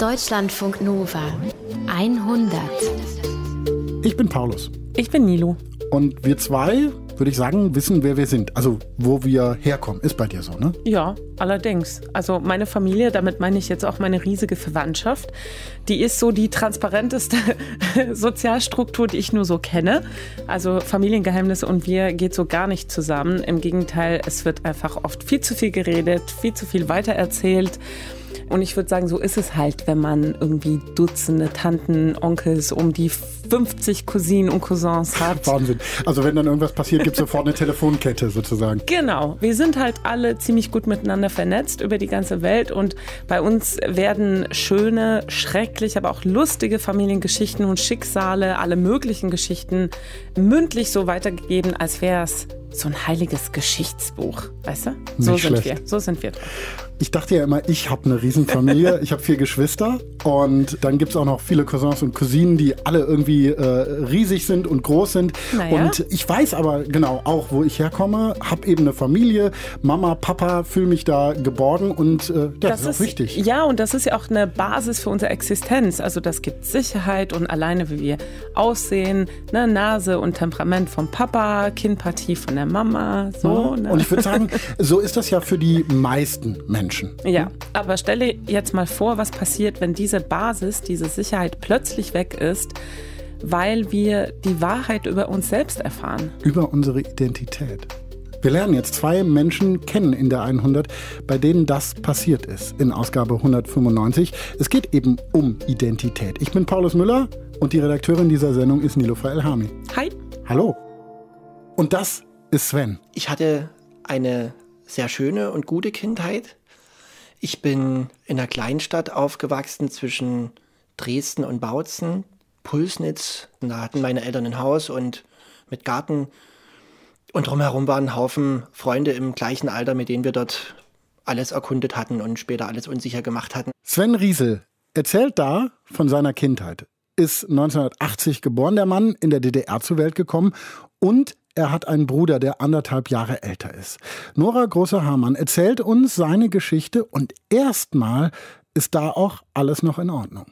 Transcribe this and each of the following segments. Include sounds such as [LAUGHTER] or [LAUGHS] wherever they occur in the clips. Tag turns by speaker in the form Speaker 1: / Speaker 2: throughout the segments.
Speaker 1: Deutschlandfunk Nova 100.
Speaker 2: Ich bin Paulus.
Speaker 3: Ich bin Nilo.
Speaker 2: Und wir zwei, würde ich sagen, wissen, wer wir sind. Also, wo wir herkommen. Ist bei dir so, ne?
Speaker 3: Ja, allerdings. Also, meine Familie, damit meine ich jetzt auch meine riesige Verwandtschaft, die ist so die transparenteste [LAUGHS] Sozialstruktur, die ich nur so kenne. Also, Familiengeheimnisse und wir geht so gar nicht zusammen. Im Gegenteil, es wird einfach oft viel zu viel geredet, viel zu viel weitererzählt. Und ich würde sagen, so ist es halt, wenn man irgendwie Dutzende Tanten, Onkels, um die 50 Cousinen und Cousins hat. [LAUGHS]
Speaker 2: Wahnsinn. Also wenn dann irgendwas passiert, gibt es sofort eine Telefonkette sozusagen.
Speaker 3: Genau. Wir sind halt alle ziemlich gut miteinander vernetzt über die ganze Welt und bei uns werden schöne, schrecklich, aber auch lustige Familiengeschichten und Schicksale, alle möglichen Geschichten mündlich so weitergegeben, als wäre es so ein heiliges Geschichtsbuch, weißt du? So
Speaker 2: Nicht
Speaker 3: sind
Speaker 2: schlecht.
Speaker 3: wir. So sind wir drauf.
Speaker 2: Ich dachte ja immer, ich habe eine Riesenfamilie. ich habe vier Geschwister und dann gibt es auch noch viele Cousins und Cousinen, die alle irgendwie äh, riesig sind und groß sind.
Speaker 3: Naja.
Speaker 2: Und ich weiß aber genau auch, wo ich herkomme, habe eben eine Familie, Mama, Papa, fühle mich da geborgen und äh, ja, das, ist auch wichtig.
Speaker 3: Ja, und das ist ja auch eine Basis für unsere Existenz. Also das gibt Sicherheit und alleine wie wir aussehen, ne, Nase und Temperament vom Papa, Kinnpartie von der Mama, so. Ne?
Speaker 2: Und ich würde sagen, [LAUGHS] so ist das ja für die meisten Menschen.
Speaker 3: Ja, aber stelle jetzt mal vor, was passiert, wenn diese Basis, diese Sicherheit plötzlich weg ist, weil wir die Wahrheit über uns selbst erfahren.
Speaker 2: Über unsere Identität. Wir lernen jetzt zwei Menschen kennen in der 100, bei denen das passiert ist, in Ausgabe 195. Es geht eben um Identität. Ich bin Paulus Müller und die Redakteurin dieser Sendung ist Nilofa Elhami.
Speaker 3: Hi.
Speaker 2: Hallo. Und das ist Sven.
Speaker 4: Ich hatte eine sehr schöne und gute Kindheit. Ich bin in einer Kleinstadt aufgewachsen zwischen Dresden und Bautzen, Pulsnitz. Da hatten meine Eltern ein Haus und mit Garten. Und drumherum waren ein Haufen Freunde im gleichen Alter, mit denen wir dort alles erkundet hatten und später alles unsicher gemacht hatten.
Speaker 2: Sven Riesel erzählt da von seiner Kindheit. Ist 1980 geboren, der Mann, in der DDR zur Welt gekommen und er hat einen Bruder, der anderthalb Jahre älter ist. Nora Großer-Hamann erzählt uns seine Geschichte und erstmal ist da auch alles noch in Ordnung.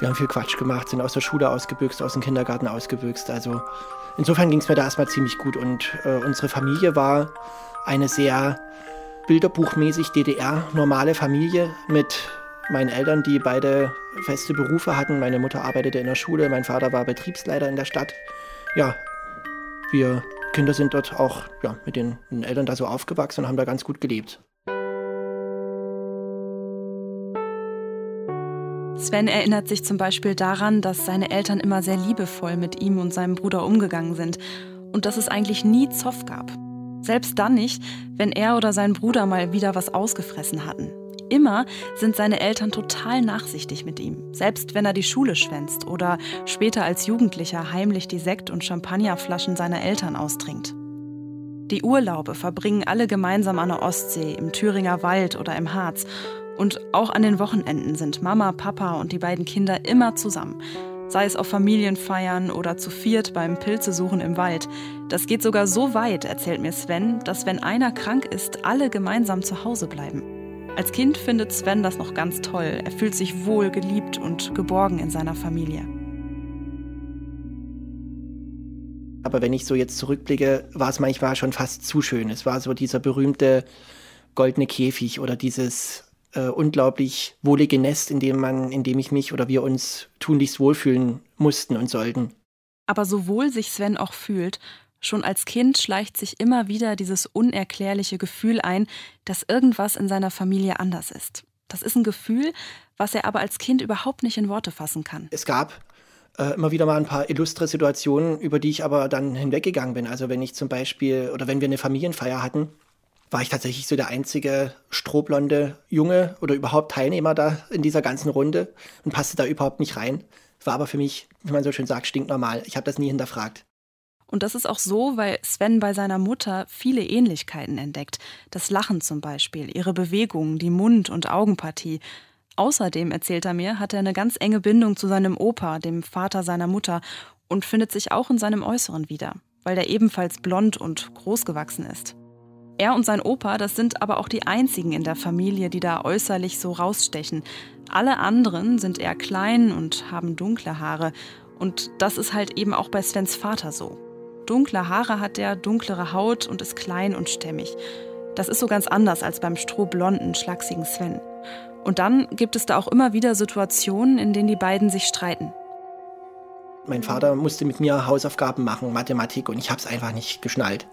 Speaker 4: Wir haben viel Quatsch gemacht, sind aus der Schule ausgebüxt, aus dem Kindergarten ausgebüxt. Also insofern ging es mir da erstmal ziemlich gut. Und äh, unsere Familie war eine sehr bilderbuchmäßig DDR-normale Familie mit meinen Eltern, die beide feste Berufe hatten. Meine Mutter arbeitete in der Schule, mein Vater war Betriebsleiter in der Stadt. Ja, wir Kinder sind dort auch ja, mit den Eltern da so aufgewachsen und haben da ganz gut gelebt.
Speaker 5: Sven erinnert sich zum Beispiel daran, dass seine Eltern immer sehr liebevoll mit ihm und seinem Bruder umgegangen sind und dass es eigentlich nie Zoff gab. Selbst dann nicht, wenn er oder sein Bruder mal wieder was ausgefressen hatten. Immer sind seine Eltern total nachsichtig mit ihm, selbst wenn er die Schule schwänzt oder später als Jugendlicher heimlich die Sekt- und Champagnerflaschen seiner Eltern austrinkt. Die Urlaube verbringen alle gemeinsam an der Ostsee, im Thüringer Wald oder im Harz. Und auch an den Wochenenden sind Mama, Papa und die beiden Kinder immer zusammen. Sei es auf Familienfeiern oder zu viert beim Pilzesuchen im Wald. Das geht sogar so weit, erzählt mir Sven, dass wenn einer krank ist, alle gemeinsam zu Hause bleiben. Als Kind findet Sven das noch ganz toll. Er fühlt sich wohl, geliebt und geborgen in seiner Familie.
Speaker 4: Aber wenn ich so jetzt zurückblicke, war es manchmal schon fast zu schön. Es war so dieser berühmte goldene Käfig oder dieses äh, unglaublich wohlige Nest, in dem man, in dem ich mich oder wir uns tunlichst wohlfühlen mussten und sollten.
Speaker 5: Aber so wohl sich Sven auch fühlt, schon als Kind schleicht sich immer wieder dieses unerklärliche Gefühl ein, dass irgendwas in seiner Familie anders ist. Das ist ein Gefühl, was er aber als Kind überhaupt nicht in Worte fassen kann.
Speaker 4: Es gab äh, immer wieder mal ein paar illustre Situationen, über die ich aber dann hinweggegangen bin. Also wenn ich zum Beispiel oder wenn wir eine Familienfeier hatten, war ich tatsächlich so der einzige strohblonde Junge oder überhaupt Teilnehmer da in dieser ganzen Runde und passte da überhaupt nicht rein. War aber für mich, wie man so schön sagt, stinknormal. Ich habe das nie hinterfragt.
Speaker 5: Und das ist auch so, weil Sven bei seiner Mutter viele Ähnlichkeiten entdeckt. Das Lachen zum Beispiel, ihre Bewegungen, die Mund- und Augenpartie. Außerdem, erzählt er mir, hat er eine ganz enge Bindung zu seinem Opa, dem Vater seiner Mutter, und findet sich auch in seinem Äußeren wieder weil der ebenfalls blond und groß gewachsen ist. Er und sein Opa, das sind aber auch die einzigen in der Familie, die da äußerlich so rausstechen. Alle anderen sind eher klein und haben dunkle Haare. Und das ist halt eben auch bei Svens Vater so. Dunkle Haare hat er, dunklere Haut und ist klein und stämmig. Das ist so ganz anders als beim strohblonden, schlachsigen Sven. Und dann gibt es da auch immer wieder Situationen, in denen die beiden sich streiten.
Speaker 4: Mein Vater musste mit mir Hausaufgaben machen, Mathematik, und ich habe es einfach nicht geschnallt.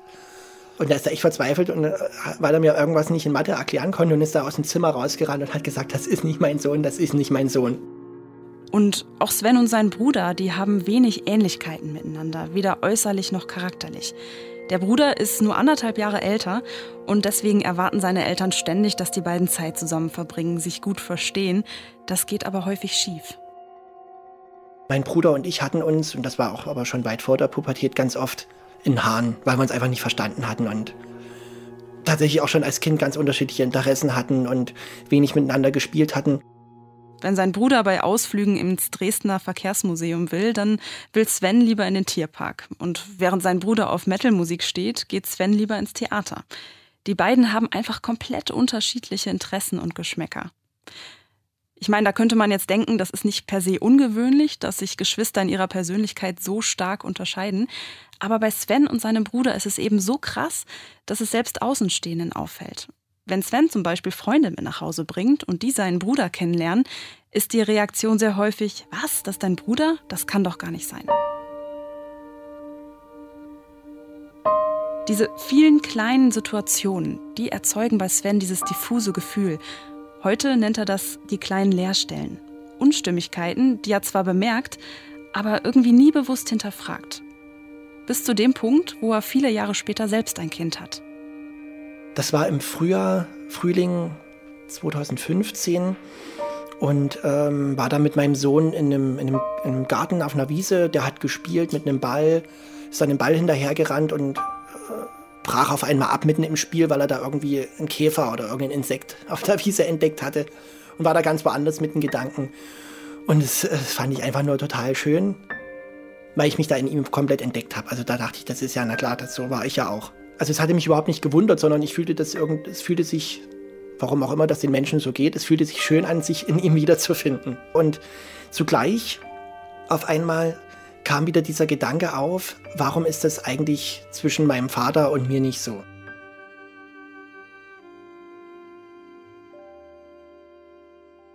Speaker 4: Und da ist er echt verzweifelt und äh, weil er mir irgendwas nicht in Mathe erklären konnte und ist da aus dem Zimmer rausgerannt und hat gesagt, das ist nicht mein Sohn, das ist nicht mein Sohn.
Speaker 5: Und auch Sven und sein Bruder, die haben wenig Ähnlichkeiten miteinander, weder äußerlich noch charakterlich. Der Bruder ist nur anderthalb Jahre älter und deswegen erwarten seine Eltern ständig, dass die beiden Zeit zusammen verbringen, sich gut verstehen. Das geht aber häufig schief.
Speaker 4: Mein Bruder und ich hatten uns, und das war auch aber schon weit vor der Pubertät, ganz oft in Haaren, weil wir uns einfach nicht verstanden hatten und tatsächlich auch schon als Kind ganz unterschiedliche Interessen hatten und wenig miteinander gespielt hatten.
Speaker 5: Wenn sein Bruder bei Ausflügen ins Dresdner Verkehrsmuseum will, dann will Sven lieber in den Tierpark. Und während sein Bruder auf Metalmusik steht, geht Sven lieber ins Theater. Die beiden haben einfach komplett unterschiedliche Interessen und Geschmäcker. Ich meine, da könnte man jetzt denken, das ist nicht per se ungewöhnlich, dass sich Geschwister in ihrer Persönlichkeit so stark unterscheiden. Aber bei Sven und seinem Bruder ist es eben so krass, dass es selbst Außenstehenden auffällt. Wenn Sven zum Beispiel Freunde mit nach Hause bringt und die seinen Bruder kennenlernen, ist die Reaktion sehr häufig, was, das ist dein Bruder? Das kann doch gar nicht sein. Diese vielen kleinen Situationen, die erzeugen bei Sven dieses diffuse Gefühl Heute nennt er das die kleinen Leerstellen. Unstimmigkeiten, die er zwar bemerkt, aber irgendwie nie bewusst hinterfragt. Bis zu dem Punkt, wo er viele Jahre später selbst ein Kind hat.
Speaker 4: Das war im Frühjahr, Frühling 2015 und ähm, war da mit meinem Sohn in einem, in, einem, in einem, Garten auf einer Wiese. Der hat gespielt mit einem Ball, ist dann dem Ball hinterhergerannt und brach auf einmal ab mitten im Spiel, weil er da irgendwie einen Käfer oder irgendein Insekt auf der Wiese entdeckt hatte und war da ganz woanders mit den Gedanken. Und das, das fand ich einfach nur total schön, weil ich mich da in ihm komplett entdeckt habe. Also da dachte ich, das ist ja, na klar, das, so war ich ja auch. Also es hatte mich überhaupt nicht gewundert, sondern ich fühlte, dass irgend, es fühlte sich, warum auch immer das den Menschen so geht, es fühlte sich schön an, sich in ihm wiederzufinden. Und zugleich auf einmal kam wieder dieser Gedanke auf, warum ist das eigentlich zwischen meinem Vater und mir nicht so?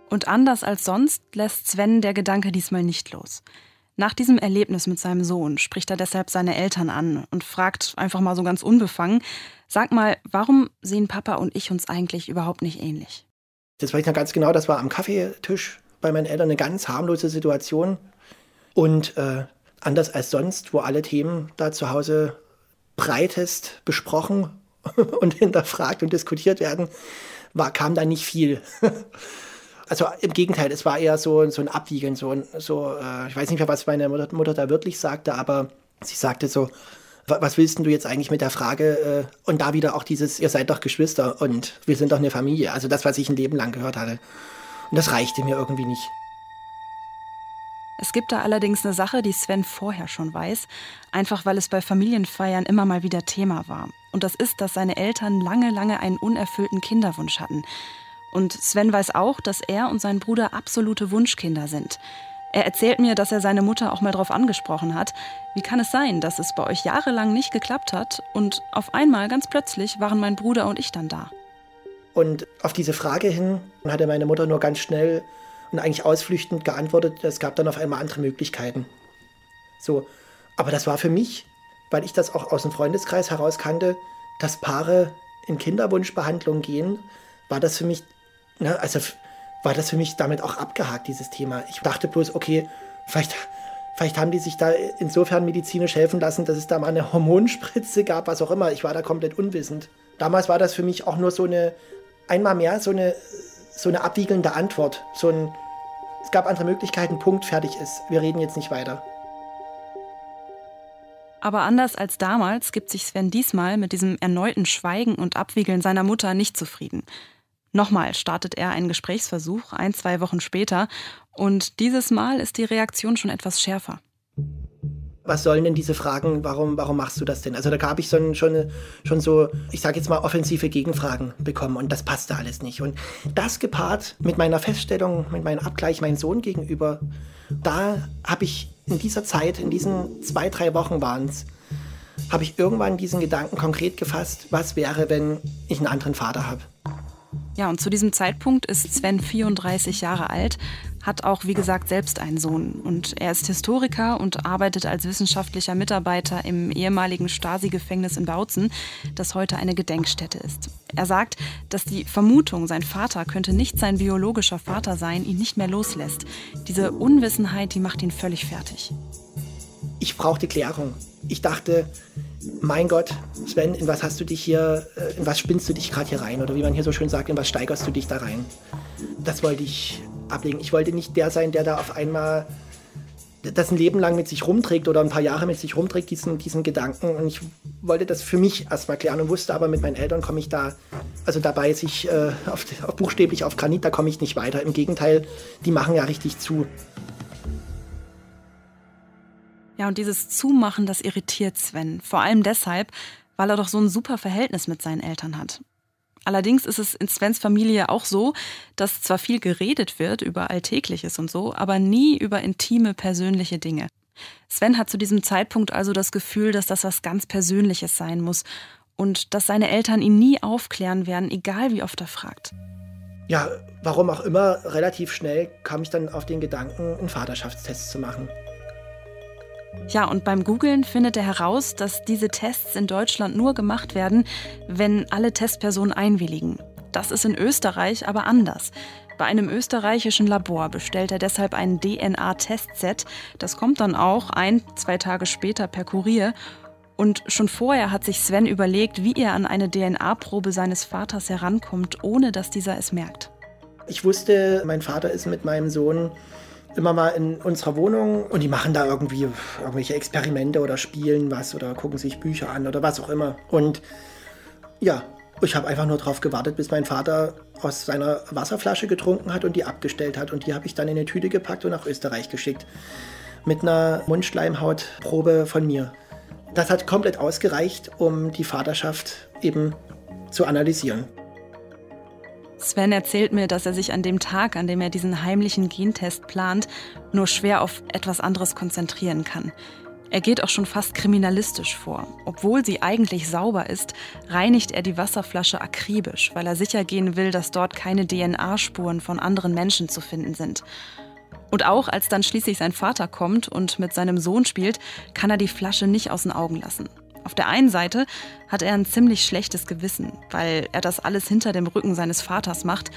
Speaker 5: Und anders als sonst lässt Sven der Gedanke diesmal nicht los. Nach diesem Erlebnis mit seinem Sohn spricht er deshalb seine Eltern an und fragt einfach mal so ganz unbefangen, sag mal, warum sehen Papa und ich uns eigentlich überhaupt nicht ähnlich?
Speaker 4: Das weiß ich noch ganz genau, das war am Kaffeetisch bei meinen Eltern eine ganz harmlose Situation. Und äh, anders als sonst, wo alle Themen da zu Hause breitest besprochen [LAUGHS] und hinterfragt und diskutiert werden, war, kam da nicht viel. [LAUGHS] also im Gegenteil, es war eher so, so ein Abwiegeln, so, so äh, ich weiß nicht mehr, was meine Mutter, Mutter, da wirklich sagte, aber sie sagte so, was willst du jetzt eigentlich mit der Frage? Äh, und da wieder auch dieses, ihr seid doch Geschwister und wir sind doch eine Familie. Also das, was ich ein Leben lang gehört hatte. Und das reichte mir irgendwie nicht.
Speaker 5: Es gibt da allerdings eine Sache, die Sven vorher schon weiß, einfach weil es bei Familienfeiern immer mal wieder Thema war. Und das ist, dass seine Eltern lange, lange einen unerfüllten Kinderwunsch hatten. Und Sven weiß auch, dass er und sein Bruder absolute Wunschkinder sind. Er erzählt mir, dass er seine Mutter auch mal darauf angesprochen hat. Wie kann es sein, dass es bei euch jahrelang nicht geklappt hat und auf einmal ganz plötzlich waren mein Bruder und ich dann da?
Speaker 4: Und auf diese Frage hin hatte meine Mutter nur ganz schnell und eigentlich ausflüchtend geantwortet, es gab dann auf einmal andere Möglichkeiten. So, aber das war für mich, weil ich das auch aus dem Freundeskreis heraus kannte, dass Paare in Kinderwunschbehandlung gehen, war das für mich, ne, also war das für mich damit auch abgehakt, dieses Thema. Ich dachte bloß, okay, vielleicht, vielleicht haben die sich da insofern medizinisch helfen lassen, dass es da mal eine Hormonspritze gab, was auch immer. Ich war da komplett unwissend. Damals war das für mich auch nur so eine, einmal mehr so eine so eine abwiegelnde Antwort. So ein, es gab andere Möglichkeiten, Punkt, fertig ist. Wir reden jetzt nicht weiter.
Speaker 5: Aber anders als damals gibt sich Sven diesmal mit diesem erneuten Schweigen und Abwiegeln seiner Mutter nicht zufrieden. Nochmal startet er einen Gesprächsversuch, ein, zwei Wochen später, und dieses Mal ist die Reaktion schon etwas schärfer.
Speaker 4: Was sollen denn diese Fragen, warum, warum machst du das denn? Also da habe ich so, schon, schon so, ich sage jetzt mal, offensive Gegenfragen bekommen und das passte alles nicht. Und das gepaart mit meiner Feststellung, mit meinem Abgleich meinem Sohn gegenüber, da habe ich in dieser Zeit, in diesen zwei, drei Wochen waren es, habe ich irgendwann diesen Gedanken konkret gefasst, was wäre, wenn ich einen anderen Vater habe.
Speaker 5: Ja, und zu diesem Zeitpunkt ist Sven 34 Jahre alt, hat auch, wie gesagt, selbst einen Sohn. Und er ist Historiker und arbeitet als wissenschaftlicher Mitarbeiter im ehemaligen Stasi-Gefängnis in Bautzen, das heute eine Gedenkstätte ist. Er sagt, dass die Vermutung, sein Vater könnte nicht sein biologischer Vater sein, ihn nicht mehr loslässt. Diese Unwissenheit, die macht ihn völlig fertig.
Speaker 4: Ich brauchte Klärung. Ich dachte, mein Gott, Sven, in was hast du dich hier, äh, in was spinnst du dich gerade hier rein? Oder wie man hier so schön sagt, in was steigerst du dich da rein? Das wollte ich ablegen. Ich wollte nicht der sein, der da auf einmal das ein Leben lang mit sich rumträgt oder ein paar Jahre mit sich rumträgt, diesen, diesen Gedanken. Und ich wollte das für mich erstmal klären und wusste aber, mit meinen Eltern komme ich da, also dabei sich äh, auf, auf, buchstäblich auf Granit, da komme ich nicht weiter. Im Gegenteil, die machen ja richtig zu.
Speaker 5: Ja, und dieses Zumachen, das irritiert Sven. Vor allem deshalb, weil er doch so ein super Verhältnis mit seinen Eltern hat. Allerdings ist es in Svens Familie auch so, dass zwar viel geredet wird über Alltägliches und so, aber nie über intime, persönliche Dinge. Sven hat zu diesem Zeitpunkt also das Gefühl, dass das was ganz Persönliches sein muss und dass seine Eltern ihn nie aufklären werden, egal wie oft er fragt.
Speaker 4: Ja, warum auch immer, relativ schnell kam ich dann auf den Gedanken, einen Vaterschaftstest zu machen.
Speaker 5: Ja, und beim Googlen findet er heraus, dass diese Tests in Deutschland nur gemacht werden, wenn alle Testpersonen einwilligen. Das ist in Österreich aber anders. Bei einem österreichischen Labor bestellt er deshalb ein DNA-Testset. Das kommt dann auch ein, zwei Tage später per Kurier. Und schon vorher hat sich Sven überlegt, wie er an eine DNA-Probe seines Vaters herankommt, ohne dass dieser es merkt.
Speaker 4: Ich wusste, mein Vater ist mit meinem Sohn immer mal in unserer Wohnung und die machen da irgendwie irgendwelche Experimente oder spielen was oder gucken sich Bücher an oder was auch immer. Und ja, ich habe einfach nur darauf gewartet, bis mein Vater aus seiner Wasserflasche getrunken hat und die abgestellt hat. Und die habe ich dann in eine Tüte gepackt und nach Österreich geschickt. Mit einer Mundschleimhautprobe von mir. Das hat komplett ausgereicht, um die Vaterschaft eben zu analysieren.
Speaker 5: Sven erzählt mir, dass er sich an dem Tag, an dem er diesen heimlichen Gentest plant, nur schwer auf etwas anderes konzentrieren kann. Er geht auch schon fast kriminalistisch vor. Obwohl sie eigentlich sauber ist, reinigt er die Wasserflasche akribisch, weil er sicher gehen will, dass dort keine DNA-Spuren von anderen Menschen zu finden sind. Und auch als dann schließlich sein Vater kommt und mit seinem Sohn spielt, kann er die Flasche nicht aus den Augen lassen. Auf der einen Seite hat er ein ziemlich schlechtes Gewissen, weil er das alles hinter dem Rücken seines Vaters macht.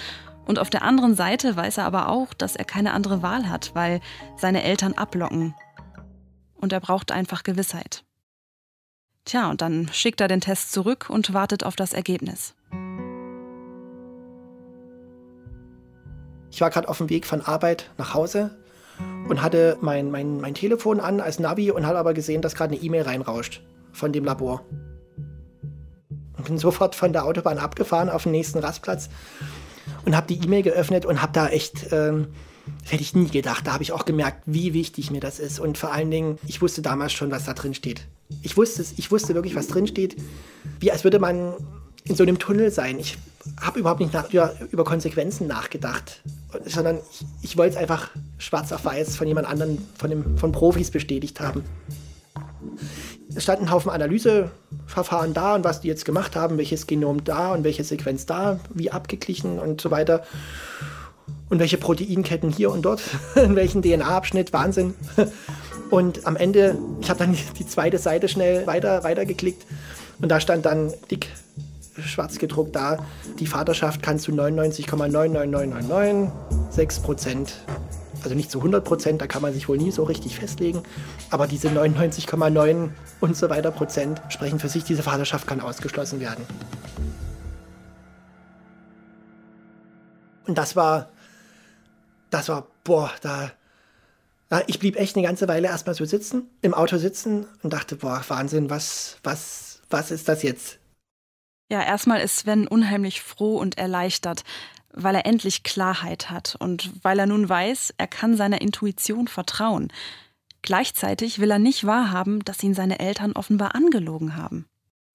Speaker 5: Und auf der anderen Seite weiß er aber auch, dass er keine andere Wahl hat, weil seine Eltern ablocken. Und er braucht einfach Gewissheit. Tja, und dann schickt er den Test zurück und wartet auf das Ergebnis.
Speaker 4: Ich war gerade auf dem Weg von Arbeit nach Hause und hatte mein, mein, mein Telefon an als Navi und habe aber gesehen, dass gerade eine E-Mail reinrauscht von dem Labor. Und bin sofort von der Autobahn abgefahren auf den nächsten Rastplatz und habe die E-Mail geöffnet und habe da echt, ähm, hätte ich nie gedacht, da habe ich auch gemerkt, wie wichtig mir das ist. Und vor allen Dingen, ich wusste damals schon, was da drin steht. Ich wusste ich wusste wirklich, was drin steht, wie als würde man in so einem Tunnel sein. Ich habe überhaupt nicht nach, über, über, Konsequenzen nachgedacht, sondern ich, ich wollte es einfach schwarz auf weiß von jemand anderem, von, von Profis bestätigt haben es stand ein Haufen Analyseverfahren da und was die jetzt gemacht haben, welches Genom da und welche Sequenz da, wie abgeglichen und so weiter. Und welche Proteinketten hier und dort, [LAUGHS] in welchem DNA-Abschnitt, Wahnsinn. Und am Ende, ich habe dann [LAUGHS] die zweite Seite schnell weiter, weiter geklickt und da stand dann dick schwarz gedruckt da, die Vaterschaft kannst du 99,99996 Prozent also nicht zu 100 Prozent, da kann man sich wohl nie so richtig festlegen, aber diese 99,9 und so weiter Prozent sprechen für sich, diese Vaterschaft kann ausgeschlossen werden. Und das war, das war, boah, da, ich blieb echt eine ganze Weile erstmal so sitzen, im Auto sitzen und dachte, boah, Wahnsinn, was, was, was ist das jetzt?
Speaker 5: Ja, erstmal ist Sven unheimlich froh und erleichtert, weil er endlich Klarheit hat und weil er nun weiß, er kann seiner Intuition vertrauen. Gleichzeitig will er nicht wahrhaben, dass ihn seine Eltern offenbar angelogen haben.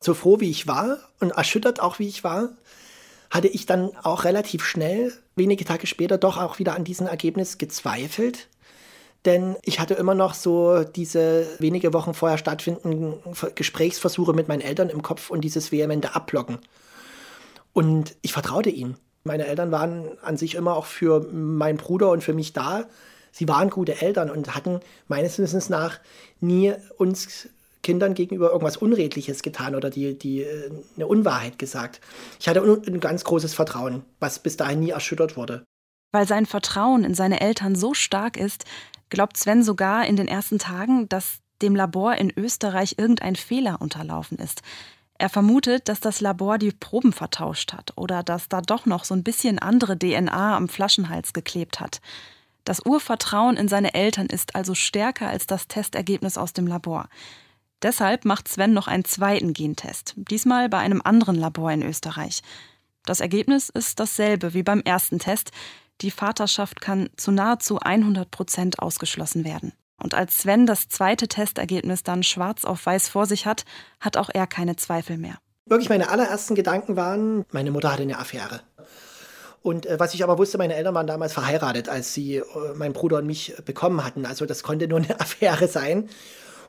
Speaker 4: So froh wie ich war und erschüttert auch wie ich war, hatte ich dann auch relativ schnell, wenige Tage später, doch auch wieder an diesem Ergebnis gezweifelt. Denn ich hatte immer noch so diese wenige Wochen vorher stattfindenden Gesprächsversuche mit meinen Eltern im Kopf und dieses vehemente Ablocken. Und ich vertraute ihnen. Meine Eltern waren an sich immer auch für meinen Bruder und für mich da. Sie waren gute Eltern und hatten meines Wissens nach nie uns Kindern gegenüber irgendwas Unredliches getan oder die, die äh, eine Unwahrheit gesagt. Ich hatte ein ganz großes Vertrauen, was bis dahin nie erschüttert wurde.
Speaker 5: Weil sein Vertrauen in seine Eltern so stark ist, glaubt Sven sogar in den ersten Tagen, dass dem Labor in Österreich irgendein Fehler unterlaufen ist. Er vermutet, dass das Labor die Proben vertauscht hat oder dass da doch noch so ein bisschen andere DNA am Flaschenhals geklebt hat. Das Urvertrauen in seine Eltern ist also stärker als das Testergebnis aus dem Labor. Deshalb macht Sven noch einen zweiten Gentest, diesmal bei einem anderen Labor in Österreich. Das Ergebnis ist dasselbe wie beim ersten Test. Die Vaterschaft kann zu nahezu 100 Prozent ausgeschlossen werden. Und als Sven das zweite Testergebnis dann schwarz auf weiß vor sich hat, hat auch er keine Zweifel mehr.
Speaker 4: Wirklich meine allerersten Gedanken waren, meine Mutter hatte eine Affäre. Und äh, was ich aber wusste, meine Eltern waren damals verheiratet, als sie äh, meinen Bruder und mich bekommen hatten. Also das konnte nur eine [LAUGHS] Affäre sein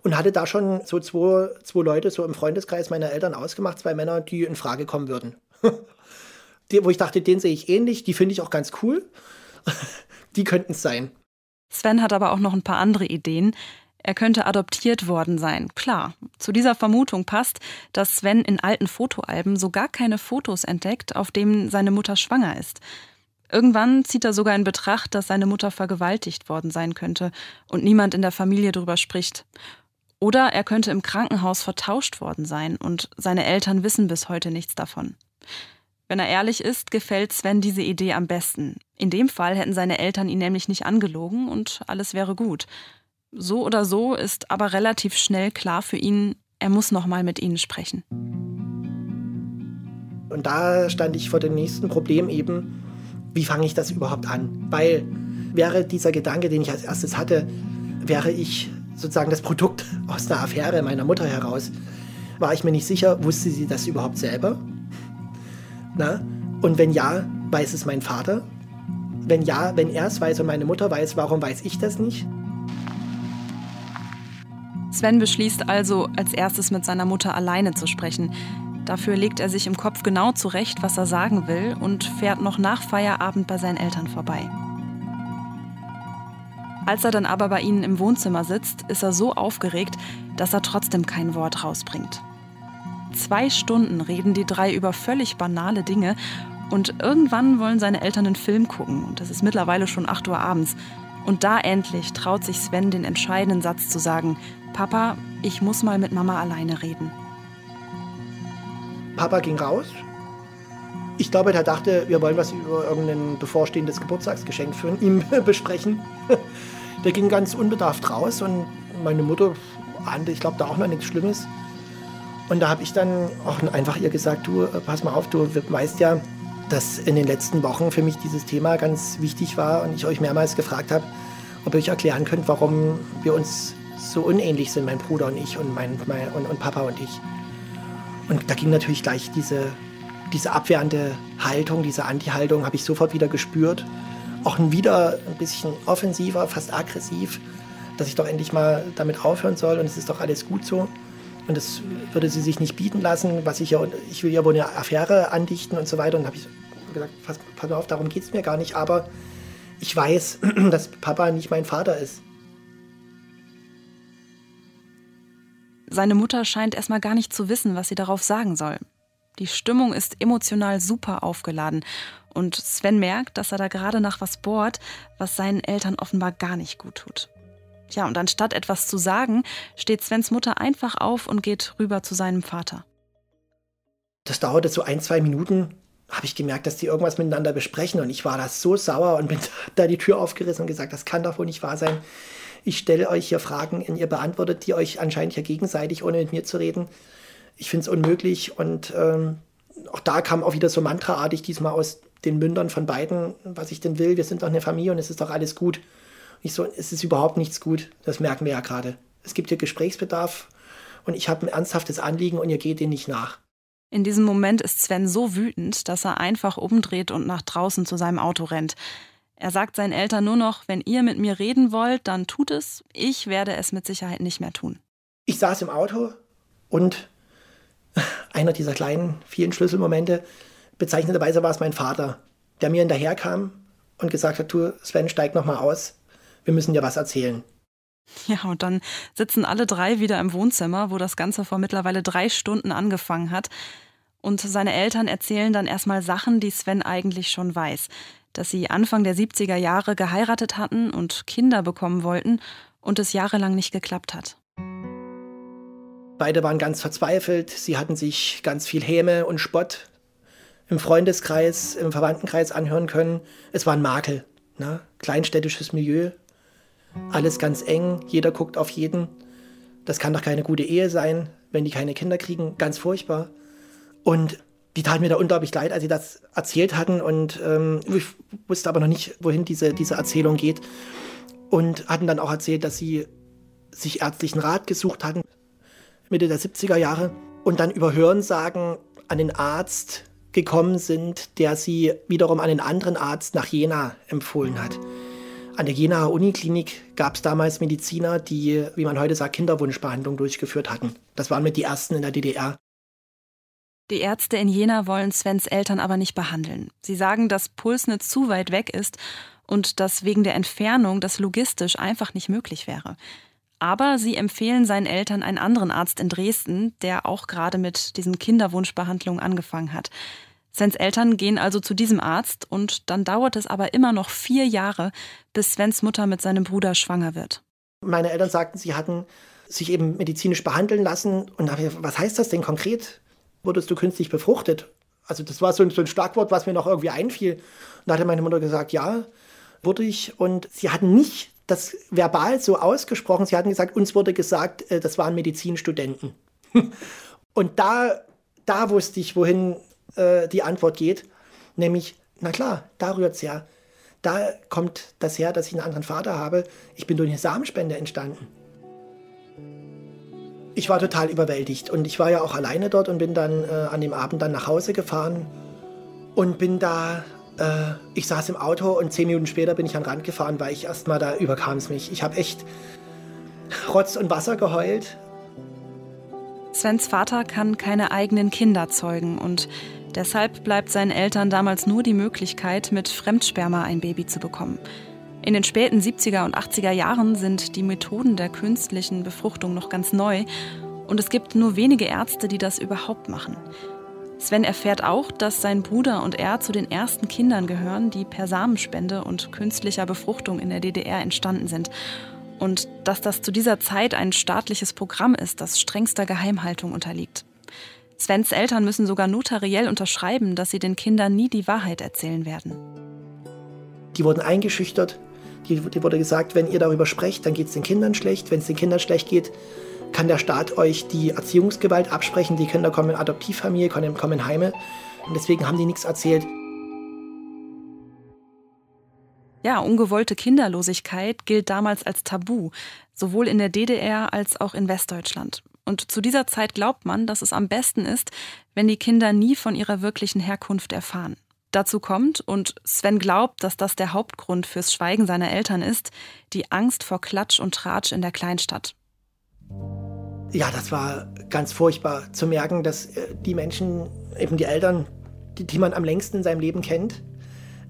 Speaker 4: und hatte da schon so zwei, zwei Leute so im Freundeskreis meiner Eltern ausgemacht, zwei Männer, die in Frage kommen würden. [LAUGHS] die, wo ich dachte, den sehe ich ähnlich, die finde ich auch ganz cool. [LAUGHS] die könnten es sein.
Speaker 5: Sven hat aber auch noch ein paar andere Ideen. Er könnte adoptiert worden sein. Klar, zu dieser Vermutung passt, dass Sven in alten Fotoalben so gar keine Fotos entdeckt, auf denen seine Mutter schwanger ist. Irgendwann zieht er sogar in Betracht, dass seine Mutter vergewaltigt worden sein könnte und niemand in der Familie darüber spricht. Oder er könnte im Krankenhaus vertauscht worden sein und seine Eltern wissen bis heute nichts davon. Wenn er ehrlich ist, gefällt Sven diese Idee am besten. In dem Fall hätten seine Eltern ihn nämlich nicht angelogen und alles wäre gut. So oder so ist aber relativ schnell klar für ihn, er muss noch mal mit ihnen sprechen.
Speaker 4: Und da stand ich vor dem nächsten Problem eben, wie fange ich das überhaupt an? Weil wäre dieser Gedanke, den ich als erstes hatte, wäre ich sozusagen das Produkt aus einer Affäre meiner Mutter heraus, war ich mir nicht sicher, wusste sie das überhaupt selber? Na? Und wenn ja, weiß es mein Vater? Wenn ja, wenn er es weiß und meine Mutter weiß, warum weiß ich das nicht?
Speaker 5: Sven beschließt also, als erstes mit seiner Mutter alleine zu sprechen. Dafür legt er sich im Kopf genau zurecht, was er sagen will und fährt noch nach Feierabend bei seinen Eltern vorbei. Als er dann aber bei ihnen im Wohnzimmer sitzt, ist er so aufgeregt, dass er trotzdem kein Wort rausbringt. Zwei Stunden reden die drei über völlig banale Dinge und irgendwann wollen seine Eltern einen Film gucken und es ist mittlerweile schon 8 Uhr abends. Und da endlich traut sich Sven den entscheidenden Satz zu sagen, Papa, ich muss mal mit Mama alleine reden.
Speaker 4: Papa ging raus. Ich glaube, er dachte, wir wollen was über irgendein bevorstehendes Geburtstagsgeschenk für ihn [LAUGHS] besprechen. Der ging ganz unbedarft raus und meine Mutter ahnte, ich glaube, da auch noch nichts Schlimmes. Und da habe ich dann auch einfach ihr gesagt, du, äh, pass mal auf, du weißt ja, dass in den letzten Wochen für mich dieses Thema ganz wichtig war und ich euch mehrmals gefragt habe, ob ihr euch erklären könnt, warum wir uns so unähnlich sind, mein Bruder und ich und, mein, mein und, und Papa und ich. Und da ging natürlich gleich diese, diese abwehrende Haltung, diese Anti-Haltung, habe ich sofort wieder gespürt auch wieder ein bisschen offensiver, fast aggressiv, dass ich doch endlich mal damit aufhören soll und es ist doch alles gut so. Und das würde sie sich nicht bieten lassen, was ich ja, ich will ja wohl eine Affäre andichten und so weiter. Und habe ich gesagt, pass, pass auf, darum geht es mir gar nicht. Aber ich weiß, [CLEARS THROAT] dass Papa nicht mein Vater ist.
Speaker 5: Seine Mutter scheint erstmal gar nicht zu wissen, was sie darauf sagen soll. Die Stimmung ist emotional super aufgeladen und Sven merkt, dass er da gerade nach was bohrt, was seinen Eltern offenbar gar nicht gut tut. Ja, und anstatt etwas zu sagen, steht Svens Mutter einfach auf und geht rüber zu seinem Vater.
Speaker 4: Das dauerte so ein, zwei Minuten, habe ich gemerkt, dass die irgendwas miteinander besprechen und ich war da so sauer und bin [LAUGHS] da die Tür aufgerissen und gesagt, das kann doch wohl nicht wahr sein. Ich stelle euch hier Fragen und ihr beantwortet die euch anscheinend ja gegenseitig, ohne mit mir zu reden. Ich finde es unmöglich und ähm, auch da kam auch wieder so mantraartig diesmal aus den Mündern von beiden, was ich denn will. Wir sind doch eine Familie und es ist doch alles gut. Ich so, es ist überhaupt nichts gut. Das merken wir ja gerade. Es gibt hier Gesprächsbedarf und ich habe ein ernsthaftes Anliegen und ihr geht dem nicht nach.
Speaker 5: In diesem Moment ist Sven so wütend, dass er einfach umdreht und nach draußen zu seinem Auto rennt. Er sagt seinen Eltern nur noch, wenn ihr mit mir reden wollt, dann tut es. Ich werde es mit Sicherheit nicht mehr tun.
Speaker 4: Ich saß im Auto und [LAUGHS] einer dieser kleinen, vielen Schlüsselmomente, bezeichnenderweise war es mein Vater, der mir hinterherkam und gesagt hat, du Sven, steig noch mal aus, wir müssen dir was erzählen.
Speaker 5: Ja, und dann sitzen alle drei wieder im Wohnzimmer, wo das Ganze vor mittlerweile drei Stunden angefangen hat. Und seine Eltern erzählen dann erstmal Sachen, die Sven eigentlich schon weiß. Dass sie Anfang der 70er Jahre geheiratet hatten und Kinder bekommen wollten und es jahrelang nicht geklappt hat.
Speaker 4: Beide waren ganz verzweifelt. Sie hatten sich ganz viel Häme und Spott im Freundeskreis, im Verwandtenkreis anhören können. Es war ein Makel. Ne? Kleinstädtisches Milieu, alles ganz eng, jeder guckt auf jeden. Das kann doch keine gute Ehe sein, wenn die keine Kinder kriegen. Ganz furchtbar. Und die taten mir da unglaublich leid, als sie das erzählt hatten. Und ähm, ich wusste aber noch nicht, wohin diese, diese Erzählung geht. Und hatten dann auch erzählt, dass sie sich ärztlichen Rat gesucht hatten, Mitte der 70er Jahre. Und dann über Hörensagen an den Arzt gekommen sind, der sie wiederum an einen anderen Arzt nach Jena empfohlen hat. An der Jenaer Uniklinik gab es damals Mediziner, die, wie man heute sagt, Kinderwunschbehandlung durchgeführt hatten. Das waren mit die ersten in der DDR.
Speaker 5: Die Ärzte in Jena wollen Svens Eltern aber nicht behandeln. Sie sagen, dass Pulsnitz zu weit weg ist und dass wegen der Entfernung das logistisch einfach nicht möglich wäre. Aber sie empfehlen seinen Eltern einen anderen Arzt in Dresden, der auch gerade mit diesen Kinderwunschbehandlungen angefangen hat. Svens Eltern gehen also zu diesem Arzt und dann dauert es aber immer noch vier Jahre, bis Svens Mutter mit seinem Bruder schwanger wird.
Speaker 4: Meine Eltern sagten, sie hatten sich eben medizinisch behandeln lassen. Und ich, was heißt das denn konkret? Wurdest du künstlich befruchtet? Also das war so ein, so ein Schlagwort, was mir noch irgendwie einfiel. Und da hatte meine Mutter gesagt, ja, wurde ich. Und sie hatten nicht das verbal so ausgesprochen. Sie hatten gesagt, uns wurde gesagt, äh, das waren Medizinstudenten. [LAUGHS] Und da, da wusste ich, wohin äh, die Antwort geht, nämlich, na klar, da rührt es ja. Da kommt das her, dass ich einen anderen Vater habe. Ich bin durch eine Samenspende entstanden. Ich war total überwältigt und ich war ja auch alleine dort und bin dann äh, an dem Abend dann nach Hause gefahren und bin da, äh, ich saß im Auto und zehn Minuten später bin ich an den Rand gefahren, weil ich erstmal da überkam es mich. Ich habe echt Rotz und Wasser geheult.
Speaker 5: Svens Vater kann keine eigenen Kinder zeugen und Deshalb bleibt seinen Eltern damals nur die Möglichkeit, mit Fremdsperma ein Baby zu bekommen. In den späten 70er und 80er Jahren sind die Methoden der künstlichen Befruchtung noch ganz neu und es gibt nur wenige Ärzte, die das überhaupt machen. Sven erfährt auch, dass sein Bruder und er zu den ersten Kindern gehören, die per Samenspende und künstlicher Befruchtung in der DDR entstanden sind. Und dass das zu dieser Zeit ein staatliches Programm ist, das strengster Geheimhaltung unterliegt. Svens Eltern müssen sogar notariell unterschreiben, dass sie den Kindern nie die Wahrheit erzählen werden.
Speaker 4: Die wurden eingeschüchtert. Die, die wurde gesagt, wenn ihr darüber sprecht, dann geht es den Kindern schlecht. Wenn es den Kindern schlecht geht, kann der Staat euch die Erziehungsgewalt absprechen. Die Kinder kommen in Adoptivfamilie, kommen, kommen in Heime. Und deswegen haben die nichts erzählt.
Speaker 5: Ja, ungewollte Kinderlosigkeit gilt damals als Tabu, sowohl in der DDR als auch in Westdeutschland. Und zu dieser Zeit glaubt man, dass es am besten ist, wenn die Kinder nie von ihrer wirklichen Herkunft erfahren. Dazu kommt, und Sven glaubt, dass das der Hauptgrund fürs Schweigen seiner Eltern ist, die Angst vor Klatsch und Tratsch in der Kleinstadt.
Speaker 4: Ja, das war ganz furchtbar zu merken, dass äh, die Menschen, eben die Eltern, die, die man am längsten in seinem Leben kennt,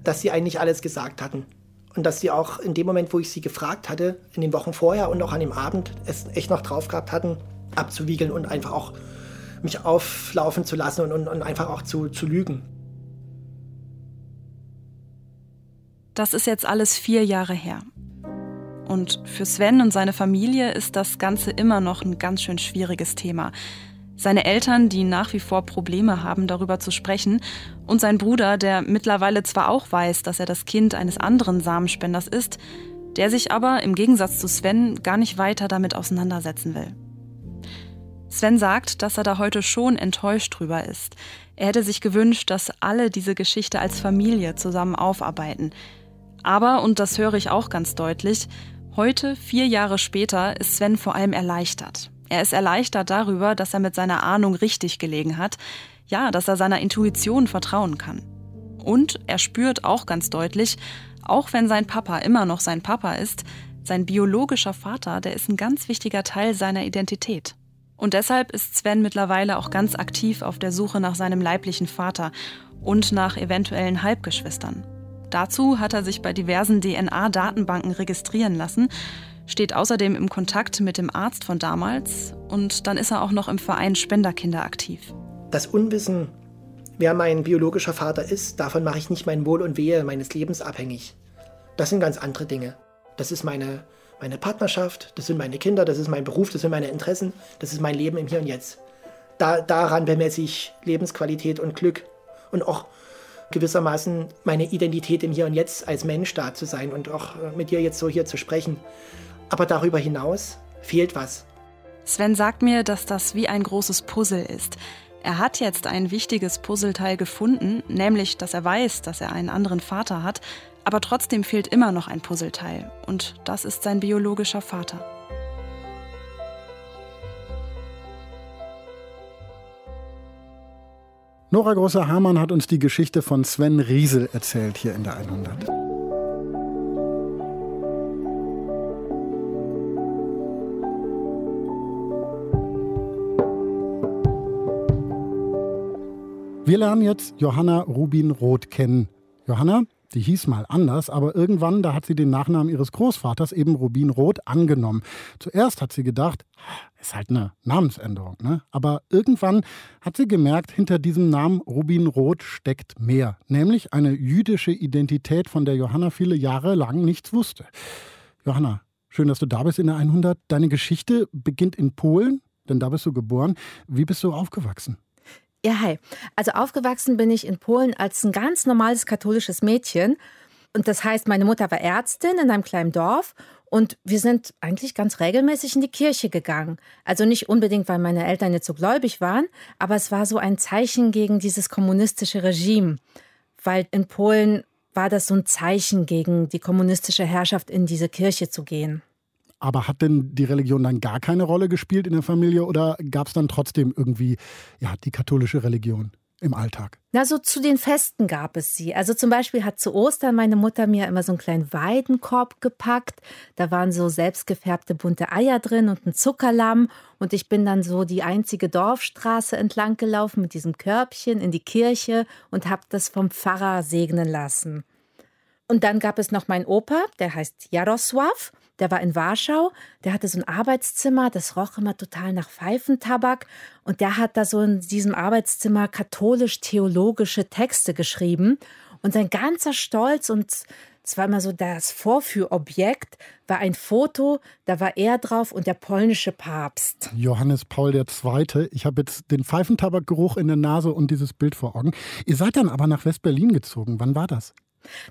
Speaker 4: dass sie eigentlich alles gesagt hatten. Und dass sie auch in dem Moment, wo ich sie gefragt hatte, in den Wochen vorher und auch an dem Abend, es echt noch drauf gehabt hatten, abzuwiegeln und einfach auch mich auflaufen zu lassen und, und, und einfach auch zu, zu lügen.
Speaker 5: Das ist jetzt alles vier Jahre her. Und für Sven und seine Familie ist das Ganze immer noch ein ganz schön schwieriges Thema. Seine Eltern, die nach wie vor Probleme haben, darüber zu sprechen, und sein Bruder, der mittlerweile zwar auch weiß, dass er das Kind eines anderen Samenspenders ist, der sich aber im Gegensatz zu Sven gar nicht weiter damit auseinandersetzen will. Sven sagt, dass er da heute schon enttäuscht drüber ist. Er hätte sich gewünscht, dass alle diese Geschichte als Familie zusammen aufarbeiten. Aber, und das höre ich auch ganz deutlich, heute, vier Jahre später, ist Sven vor allem erleichtert. Er ist erleichtert darüber, dass er mit seiner Ahnung richtig gelegen hat, ja, dass er seiner Intuition vertrauen kann. Und er spürt auch ganz deutlich, auch wenn sein Papa immer noch sein Papa ist, sein biologischer Vater, der ist ein ganz wichtiger Teil seiner Identität. Und deshalb ist Sven mittlerweile auch ganz aktiv auf der Suche nach seinem leiblichen Vater und nach eventuellen Halbgeschwistern. Dazu hat er sich bei diversen DNA-Datenbanken registrieren lassen, steht außerdem im Kontakt mit dem Arzt von damals und dann ist er auch noch im Verein Spenderkinder aktiv.
Speaker 4: Das Unwissen, wer mein biologischer Vater ist, davon mache ich nicht mein Wohl und Wehe meines Lebens abhängig. Das sind ganz andere Dinge. Das ist meine, meine Partnerschaft, das sind meine Kinder, das ist mein Beruf, das sind meine Interessen, das ist mein Leben im Hier und Jetzt. Da, daran bemesse ich Lebensqualität und Glück und auch gewissermaßen meine Identität im Hier und Jetzt als Mensch da zu sein und auch äh, mit dir jetzt so hier zu sprechen. Aber darüber hinaus fehlt was.
Speaker 5: Sven sagt mir, dass das wie ein großes Puzzle ist. Er hat jetzt ein wichtiges Puzzleteil gefunden, nämlich dass er weiß, dass er einen anderen Vater hat, aber trotzdem fehlt immer noch ein Puzzleteil. Und das ist sein biologischer Vater.
Speaker 2: Nora Großer-Hamann hat uns die Geschichte von Sven Riesel erzählt hier in der 100. Wir lernen jetzt Johanna Rubin-Roth kennen. Johanna, die hieß mal anders, aber irgendwann, da hat sie den Nachnamen ihres Großvaters, eben Rubin Roth, angenommen. Zuerst hat sie gedacht, ist halt eine Namensänderung, ne? Aber irgendwann hat sie gemerkt, hinter diesem Namen Rubin Roth steckt mehr, nämlich eine jüdische Identität, von der Johanna viele Jahre lang nichts wusste. Johanna, schön, dass du da bist in der 100. Deine Geschichte beginnt in Polen, denn da bist du geboren. Wie bist du aufgewachsen?
Speaker 6: Ja, hi. Also aufgewachsen bin ich in Polen als ein ganz normales katholisches Mädchen. Und das heißt, meine Mutter war Ärztin in einem kleinen Dorf und wir sind eigentlich ganz regelmäßig in die Kirche gegangen. Also nicht unbedingt, weil meine Eltern jetzt so gläubig waren, aber es war so ein Zeichen gegen dieses kommunistische Regime. Weil in Polen war das so ein Zeichen gegen die kommunistische Herrschaft, in diese Kirche zu gehen.
Speaker 2: Aber hat denn die Religion dann gar keine Rolle gespielt in der Familie oder gab es dann trotzdem irgendwie ja, die katholische Religion? im Alltag?
Speaker 6: Na, so zu den Festen gab es sie. Also zum Beispiel hat zu Ostern meine Mutter mir immer so einen kleinen Weidenkorb gepackt. Da waren so selbstgefärbte bunte Eier drin und ein Zuckerlamm. Und ich bin dann so die einzige Dorfstraße entlang gelaufen mit diesem Körbchen in die Kirche und habe das vom Pfarrer segnen lassen. Und dann gab es noch meinen Opa, der heißt Jarosław der war in Warschau, der hatte so ein Arbeitszimmer, das roch immer total nach Pfeifentabak und der hat da so in diesem Arbeitszimmer katholisch-theologische Texte geschrieben und sein ganzer Stolz und es war immer so das Vorführobjekt, war ein Foto, da war er drauf und der polnische Papst.
Speaker 2: Johannes Paul II. Ich habe jetzt den Pfeifentabakgeruch in der Nase und dieses Bild vor Augen. Ihr seid dann aber nach West-Berlin gezogen. Wann war das?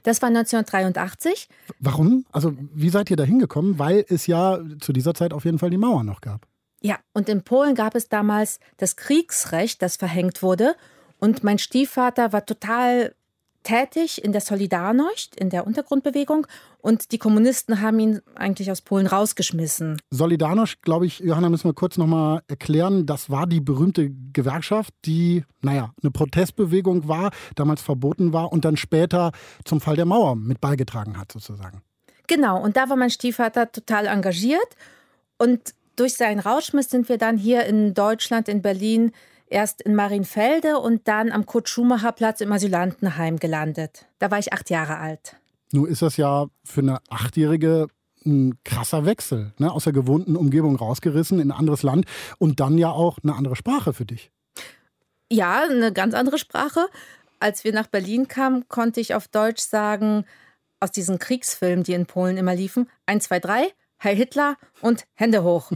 Speaker 6: Das war 1983.
Speaker 2: Warum? Also, wie seid ihr da hingekommen? Weil es ja zu dieser Zeit auf jeden Fall die Mauer noch gab.
Speaker 6: Ja, und in Polen gab es damals das Kriegsrecht, das verhängt wurde. Und mein Stiefvater war total tätig in der Solidarność, in der Untergrundbewegung. Und die Kommunisten haben ihn eigentlich aus Polen rausgeschmissen.
Speaker 2: Solidarność, glaube ich, Johanna, müssen wir kurz nochmal erklären. Das war die berühmte Gewerkschaft, die, naja, eine Protestbewegung war, damals verboten war und dann später zum Fall der Mauer mit beigetragen hat, sozusagen.
Speaker 6: Genau, und da war mein Stiefvater total engagiert. Und durch seinen Rauschmiss sind wir dann hier in Deutschland, in Berlin, erst in Marienfelde und dann am Kurt-Schumacher-Platz im Asylantenheim gelandet. Da war ich acht Jahre alt.
Speaker 2: Nun ist das ja für eine Achtjährige ein krasser Wechsel, ne? aus der gewohnten Umgebung rausgerissen in ein anderes Land und dann ja auch eine andere Sprache für dich.
Speaker 6: Ja, eine ganz andere Sprache. Als wir nach Berlin kamen, konnte ich auf Deutsch sagen, aus diesen Kriegsfilmen, die in Polen immer liefen, 1, 2, 3, Heil Hitler und Hände hoch.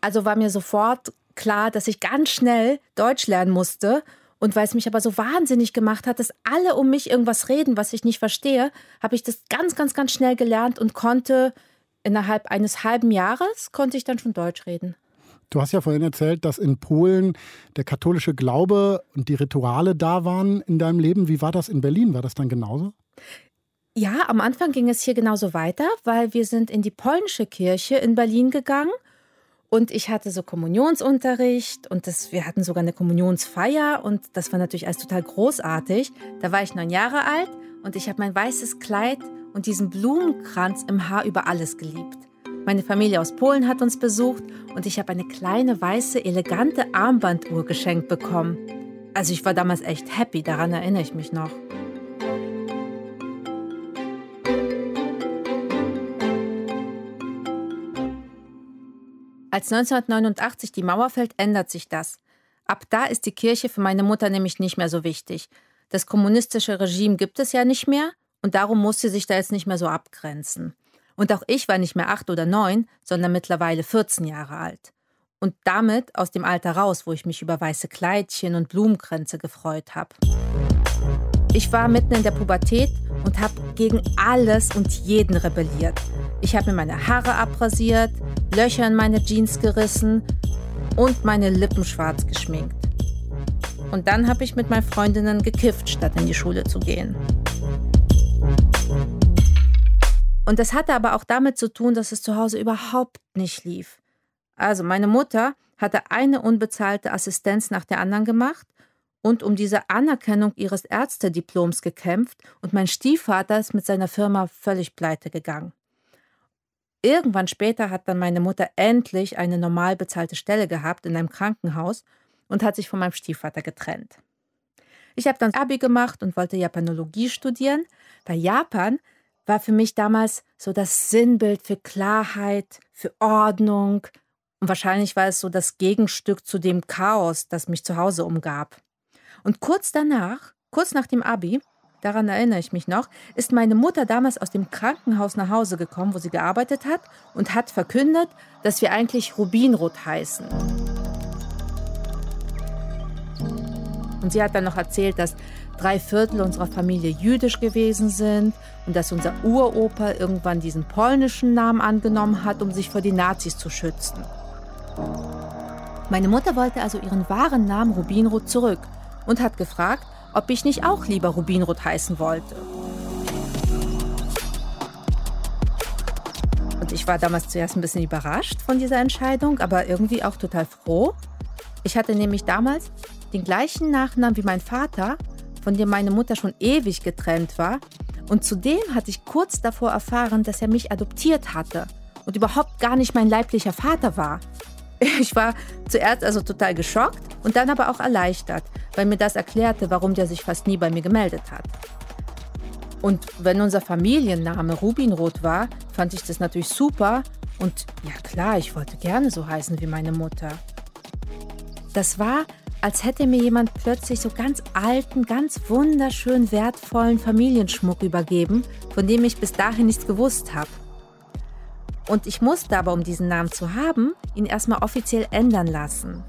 Speaker 6: Also war mir sofort klar, dass ich ganz schnell Deutsch lernen musste. Und weil es mich aber so wahnsinnig gemacht hat, dass alle um mich irgendwas reden, was ich nicht verstehe, habe ich das ganz, ganz, ganz schnell gelernt und konnte innerhalb eines halben Jahres konnte ich dann schon Deutsch reden.
Speaker 2: Du hast ja vorhin erzählt, dass in Polen der katholische Glaube und die Rituale da waren in deinem Leben. Wie war das in Berlin? War das dann genauso?
Speaker 6: Ja, am Anfang ging es hier genauso weiter, weil wir sind in die polnische Kirche in Berlin gegangen und ich hatte so Kommunionsunterricht und das, wir hatten sogar eine Kommunionsfeier und das war natürlich alles total großartig. Da war ich neun Jahre alt und ich habe mein weißes Kleid und diesen Blumenkranz im Haar über alles geliebt. Meine Familie aus Polen hat uns besucht und ich habe eine kleine weiße, elegante Armbanduhr geschenkt bekommen. Also ich war damals echt happy, daran erinnere ich mich noch. Als 1989 die Mauer fällt, ändert sich das. Ab da ist die Kirche für meine Mutter nämlich nicht mehr so wichtig. Das kommunistische Regime gibt es ja nicht mehr und darum muss sie sich da jetzt nicht mehr so abgrenzen. Und auch ich war nicht mehr acht oder neun, sondern mittlerweile 14 Jahre alt. Und damit aus dem Alter raus, wo ich mich über weiße Kleidchen und Blumenkränze gefreut habe. Ich war mitten in der Pubertät und habe gegen alles und jeden rebelliert. Ich habe mir meine Haare abrasiert, Löcher in meine Jeans gerissen und meine Lippen schwarz geschminkt. Und dann habe ich mit meinen Freundinnen gekifft, statt in die Schule zu gehen. Und das hatte aber auch damit zu tun, dass es zu Hause überhaupt nicht lief. Also meine Mutter hatte eine unbezahlte Assistenz nach der anderen gemacht und um diese Anerkennung ihres Ärztediploms gekämpft und mein Stiefvater ist mit seiner Firma völlig pleite gegangen. Irgendwann später hat dann meine Mutter endlich eine normal bezahlte Stelle gehabt in einem Krankenhaus und hat sich von meinem Stiefvater getrennt. Ich habe dann Abi gemacht und wollte Japanologie studieren. Bei Japan war für mich damals so das Sinnbild für Klarheit, für Ordnung. Und wahrscheinlich war es so das Gegenstück zu dem Chaos, das mich zu Hause umgab. Und kurz danach, kurz nach dem Abi, daran erinnere ich mich noch, ist meine Mutter damals aus dem Krankenhaus nach Hause gekommen, wo sie gearbeitet hat, und hat verkündet, dass wir eigentlich Rubinrot heißen. Und sie hat dann noch erzählt, dass drei Viertel unserer Familie jüdisch gewesen sind und dass unser Uropa irgendwann diesen polnischen Namen angenommen hat, um sich vor die Nazis zu schützen. Meine Mutter wollte also ihren wahren Namen Rubinrot zurück und hat gefragt, ob ich nicht auch lieber Rubinrot heißen wollte. Und ich war damals zuerst ein bisschen überrascht von dieser Entscheidung, aber irgendwie auch total froh. Ich hatte nämlich damals den gleichen Nachnamen wie mein Vater, von dem meine Mutter schon ewig getrennt war. Und zudem hatte ich kurz davor erfahren, dass er mich adoptiert hatte und überhaupt gar nicht mein leiblicher Vater war. [LAUGHS] Ich war zuerst also total geschockt und dann aber auch erleichtert, weil mir das erklärte, warum der sich fast nie bei mir gemeldet hat. Und wenn unser Familienname Rubinrot war, fand ich das natürlich super und ja klar, ich wollte gerne so heißen wie meine Mutter. Das war, als hätte mir jemand plötzlich so ganz alten, ganz wunderschön wertvollen Familienschmuck übergeben, von dem ich bis dahin nichts gewusst habe. Und ich musste aber, um diesen Namen zu haben, ihn erstmal offiziell ändern lassen.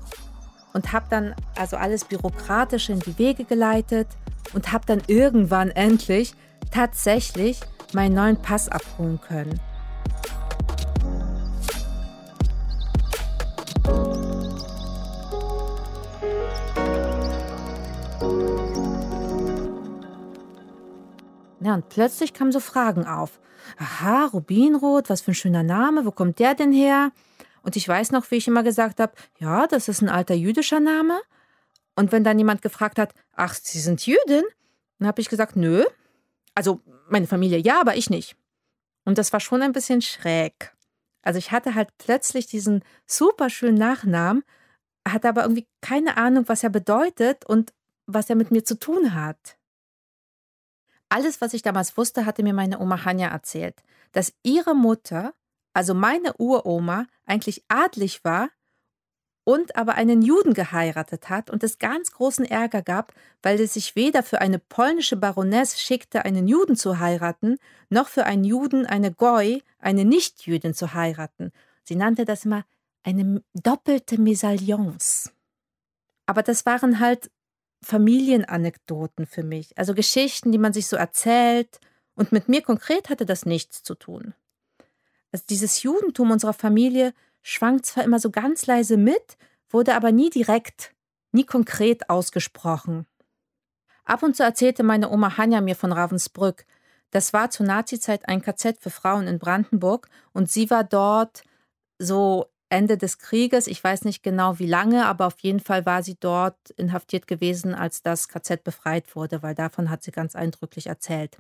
Speaker 6: Und habe dann also alles bürokratisch in die Wege geleitet und habe dann irgendwann endlich tatsächlich meinen neuen Pass abholen können. Ja, und plötzlich kamen so Fragen auf. Aha, Rubinrot, was für ein schöner Name, wo kommt der denn her? Und ich weiß noch, wie ich immer gesagt habe, ja, das ist ein alter jüdischer Name. Und wenn dann jemand gefragt hat, ach, Sie sind Jüdin? Dann habe ich gesagt, nö. Also meine Familie ja, aber ich nicht. Und das war schon ein bisschen schräg. Also ich hatte halt plötzlich diesen super schönen Nachnamen, hatte aber irgendwie keine Ahnung, was er bedeutet und was er mit mir zu tun hat. Alles, was ich damals wusste, hatte mir meine Oma Hanja erzählt, dass ihre Mutter, also meine Uroma, eigentlich adlig war und aber einen Juden geheiratet hat und es ganz großen Ärger gab, weil es sich weder für eine polnische Baroness schickte, einen Juden zu heiraten, noch für einen Juden, eine Goy, eine Nichtjüdin zu heiraten. Sie nannte das immer eine doppelte Mesalliance. Aber das waren halt Familienanekdoten für mich, also Geschichten, die man sich so erzählt. Und mit mir konkret hatte das nichts zu tun. Also dieses Judentum unserer Familie schwang zwar immer so ganz leise mit, wurde aber nie direkt, nie konkret ausgesprochen. Ab und zu erzählte meine Oma Hanja mir von Ravensbrück. Das war zur Nazizeit ein KZ für Frauen in Brandenburg und sie war dort so Ende des Krieges, ich weiß nicht genau wie lange, aber auf jeden Fall war sie dort inhaftiert gewesen, als das KZ befreit wurde, weil davon hat sie ganz eindrücklich erzählt.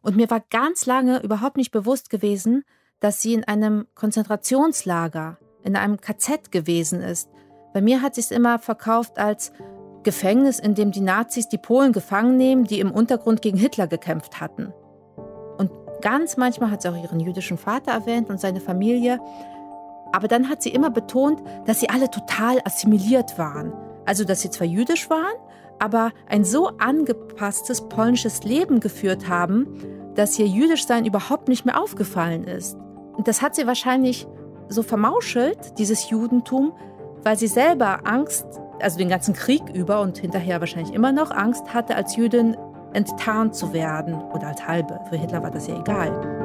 Speaker 6: Und mir war ganz lange überhaupt nicht bewusst gewesen, dass sie in einem Konzentrationslager, in einem KZ gewesen ist. Bei mir hat sie es immer verkauft als Gefängnis, in dem die Nazis die Polen gefangen nehmen, die im Untergrund gegen Hitler gekämpft hatten. Und ganz manchmal hat sie auch ihren jüdischen Vater erwähnt und seine Familie. Aber dann hat sie immer betont, dass sie alle total assimiliert waren. Also, dass sie zwar jüdisch waren, aber ein so angepasstes polnisches Leben geführt haben, dass ihr Jüdischsein überhaupt nicht mehr aufgefallen ist. Und das hat sie wahrscheinlich so vermauschelt, dieses Judentum, weil sie selber Angst, also den ganzen Krieg über und hinterher wahrscheinlich immer noch Angst hatte, als Jüdin enttarnt zu werden oder als Halbe. Für Hitler war das ja egal.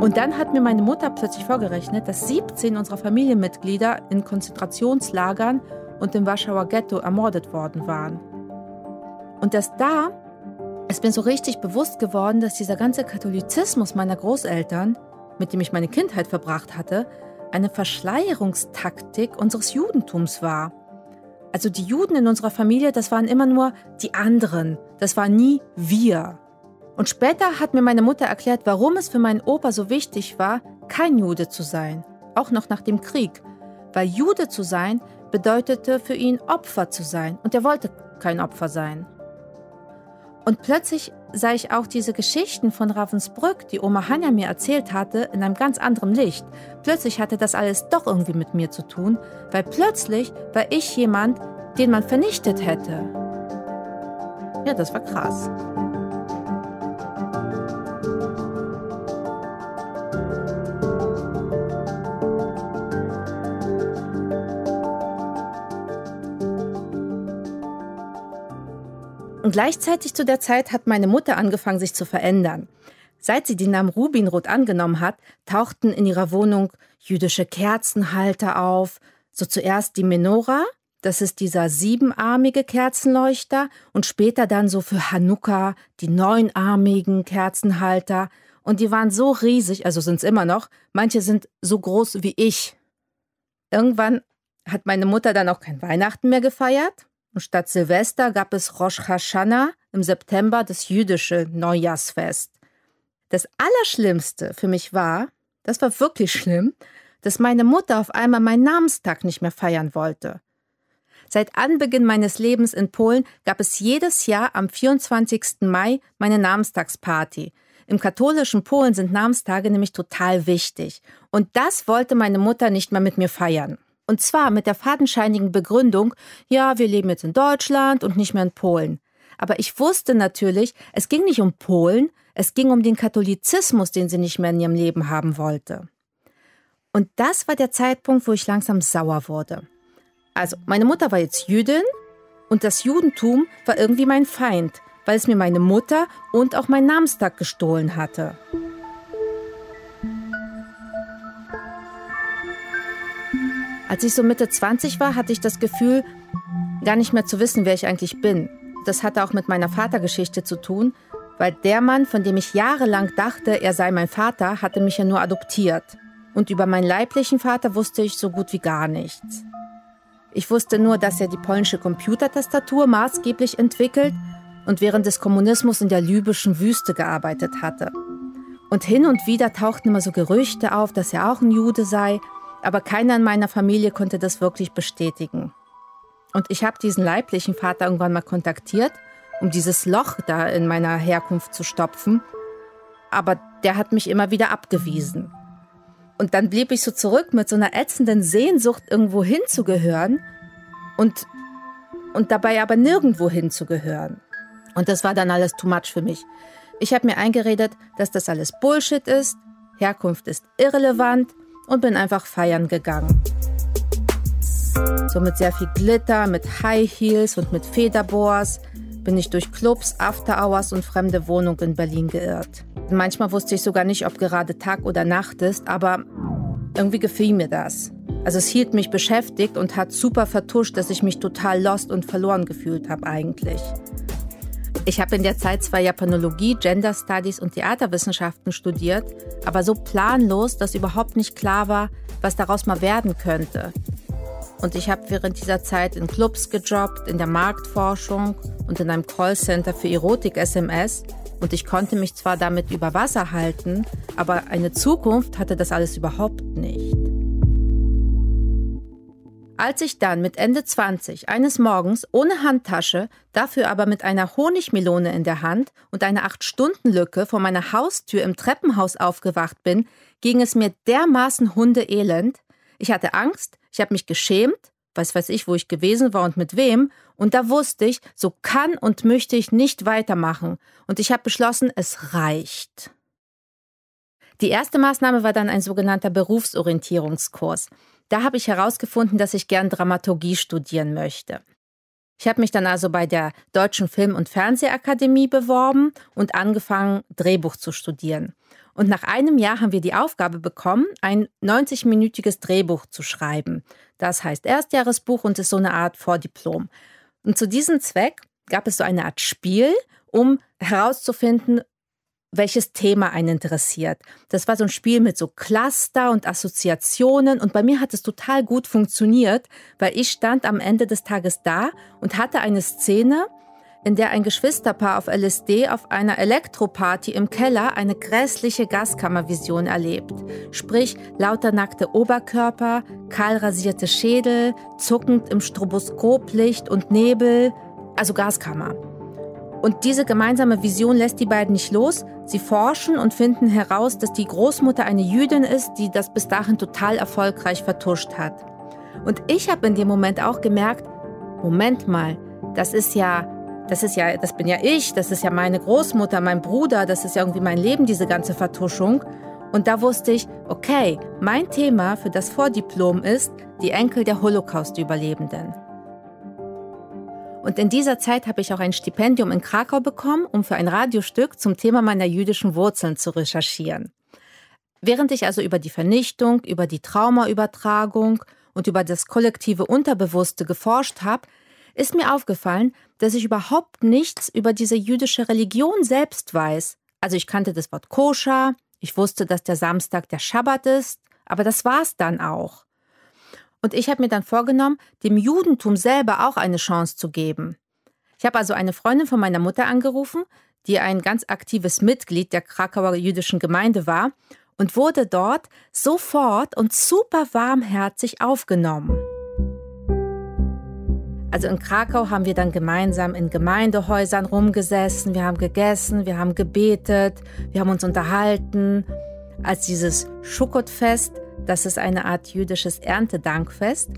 Speaker 6: Und dann hat mir meine Mutter plötzlich vorgerechnet, dass 17 unserer Familienmitglieder in Konzentrationslagern und im Warschauer Ghetto ermordet worden waren. Und dass da ist mir so richtig bewusst geworden, dass dieser ganze Katholizismus meiner Großeltern, mit dem ich meine Kindheit verbracht hatte, eine Verschleierungstaktik unseres Judentums war. Also die Juden in unserer Familie, das waren immer nur die anderen, das war nie wir. Und später hat mir meine Mutter erklärt, warum es für meinen Opa so wichtig war, kein Jude zu sein, auch noch nach dem Krieg. Weil Jude zu sein bedeutete für ihn Opfer zu sein und er wollte kein Opfer sein. Und plötzlich sah ich auch diese Geschichten von Ravensbrück, die Oma Hanja mir erzählt hatte, in einem ganz anderen Licht. Plötzlich hatte das alles doch irgendwie mit mir zu tun, weil plötzlich war ich jemand, den man vernichtet hätte. Ja, das war krass. Und gleichzeitig zu der Zeit hat meine Mutter angefangen, sich zu verändern. Seit sie den Namen Rubinrot angenommen hat, tauchten in ihrer Wohnung jüdische Kerzenhalter auf. So zuerst die Menora, das ist dieser siebenarmige Kerzenleuchter, und später dann so für Hanukkah die neunarmigen Kerzenhalter. Und die waren so riesig, also sind es immer noch, manche sind so groß wie ich. Irgendwann hat meine Mutter dann auch kein Weihnachten mehr gefeiert statt Silvester gab es Rosh Hashanah im September, das jüdische Neujahrsfest. Das Allerschlimmste für mich war, das war wirklich schlimm, dass meine Mutter auf einmal meinen Namenstag nicht mehr feiern wollte. Seit Anbeginn meines Lebens in Polen gab es jedes Jahr am 24. Mai meine Namenstagsparty. Im katholischen Polen sind Namenstage nämlich total wichtig. Und das wollte meine Mutter nicht mehr mit mir feiern. Und zwar mit der fadenscheinigen Begründung, ja, wir leben jetzt in Deutschland und nicht mehr in Polen. Aber ich wusste natürlich, es ging nicht um Polen, es ging um den Katholizismus, den sie nicht mehr in ihrem Leben haben wollte. Und das war der Zeitpunkt, wo ich langsam sauer wurde. Also, meine Mutter war jetzt Jüdin und das Judentum war irgendwie mein Feind, weil es mir meine Mutter und auch meinen Namenstag gestohlen hatte. Als ich so Mitte 20 war, hatte ich das Gefühl, gar nicht mehr zu wissen, wer ich eigentlich bin. Das hatte auch mit meiner Vatergeschichte zu tun, weil der Mann, von dem ich jahrelang dachte, er sei mein Vater, hatte mich ja nur adoptiert. Und über meinen leiblichen Vater wusste ich so gut wie gar nichts. Ich wusste nur, dass er die polnische Computertastatur maßgeblich entwickelt und während des Kommunismus in der libyschen Wüste gearbeitet hatte. Und hin und wieder tauchten immer so Gerüchte auf, dass er auch ein Jude sei aber keiner in meiner Familie konnte das wirklich bestätigen. Und ich habe diesen leiblichen Vater irgendwann mal kontaktiert, um dieses Loch da in meiner Herkunft zu stopfen. Aber der hat mich immer wieder abgewiesen. Und dann blieb ich so zurück mit so einer ätzenden Sehnsucht, irgendwo hinzugehören und, und dabei aber nirgendwo hinzugehören. Und das war dann alles too much für mich. Ich habe mir eingeredet, dass das alles Bullshit ist, Herkunft ist irrelevant und bin einfach feiern gegangen. So mit sehr viel Glitter, mit High Heels und mit Federboas bin ich durch Clubs, After-Hours und fremde Wohnungen in Berlin geirrt. Manchmal wusste ich sogar nicht, ob gerade Tag oder Nacht ist, aber irgendwie gefiel mir das. Also es hielt mich beschäftigt und hat super vertuscht, dass ich mich total lost und verloren gefühlt habe eigentlich. Ich habe in der Zeit zwar Japanologie, Gender Studies und Theaterwissenschaften studiert, aber so planlos, dass überhaupt nicht klar war, was daraus mal werden könnte. Und ich habe während dieser Zeit in Clubs gejobbt, in der Marktforschung und in einem Callcenter für Erotik-SMS. Und ich konnte mich zwar damit über Wasser halten, aber eine Zukunft hatte das alles überhaupt nicht. Als ich dann mit Ende 20 eines Morgens ohne Handtasche, dafür aber mit einer Honigmelone in der Hand und einer 8-Stunden-Lücke vor meiner Haustür im Treppenhaus aufgewacht bin, ging es mir dermaßen hundeelend. Ich hatte Angst, ich habe mich geschämt, weiß weiß ich, wo ich gewesen war und mit wem, und da wusste ich, so kann und möchte ich nicht weitermachen. Und ich habe beschlossen, es reicht. Die erste Maßnahme war dann ein sogenannter Berufsorientierungskurs. Da habe ich herausgefunden, dass ich gern Dramaturgie studieren möchte. Ich habe mich dann also bei der Deutschen Film- und Fernsehakademie beworben und angefangen, Drehbuch zu studieren. Und nach einem Jahr haben wir die Aufgabe bekommen, ein 90-minütiges Drehbuch zu schreiben. Das heißt Erstjahresbuch und ist so eine Art Vordiplom. Und zu diesem Zweck gab es so eine Art Spiel, um herauszufinden, welches Thema einen interessiert. Das war so ein Spiel mit so Cluster und Assoziationen und bei mir hat es total gut funktioniert, weil ich stand am Ende des Tages da und hatte eine Szene, in der ein Geschwisterpaar auf LSD auf einer Elektroparty im Keller eine grässliche Gaskammervision erlebt. Sprich, lauter nackte Oberkörper, kahl rasierte Schädel, zuckend im Stroboskoplicht und Nebel, also Gaskammer. Und diese gemeinsame Vision lässt die beiden nicht los. Sie forschen und finden heraus, dass die Großmutter eine Jüdin ist, die das bis dahin total erfolgreich vertuscht hat. Und ich habe in dem Moment auch gemerkt, Moment mal, das ist ja, das ist ja, das bin ja ich, das ist ja meine Großmutter, mein Bruder, das ist ja irgendwie mein Leben, diese ganze Vertuschung. Und da wusste ich, okay, mein Thema für das Vordiplom ist die Enkel der Holocaust-Überlebenden. Und in dieser Zeit habe ich auch ein Stipendium in Krakau bekommen, um für ein Radiostück zum Thema meiner jüdischen Wurzeln zu recherchieren. Während ich also über die Vernichtung, über die Traumaübertragung und über das kollektive Unterbewusste geforscht habe, ist mir aufgefallen, dass ich überhaupt nichts über diese jüdische Religion selbst weiß. Also ich kannte das Wort koscher, ich wusste, dass der Samstag der Schabbat ist, aber das war's dann auch. Und ich habe mir dann vorgenommen, dem Judentum selber auch eine Chance zu geben. Ich habe also eine Freundin von meiner Mutter angerufen, die ein ganz aktives Mitglied der Krakauer jüdischen Gemeinde war und wurde dort sofort und super warmherzig aufgenommen. Also in Krakau haben wir dann gemeinsam in Gemeindehäusern rumgesessen, wir haben gegessen, wir haben gebetet, wir haben uns unterhalten. Als dieses Schukkotfest das ist eine Art jüdisches Erntedankfest.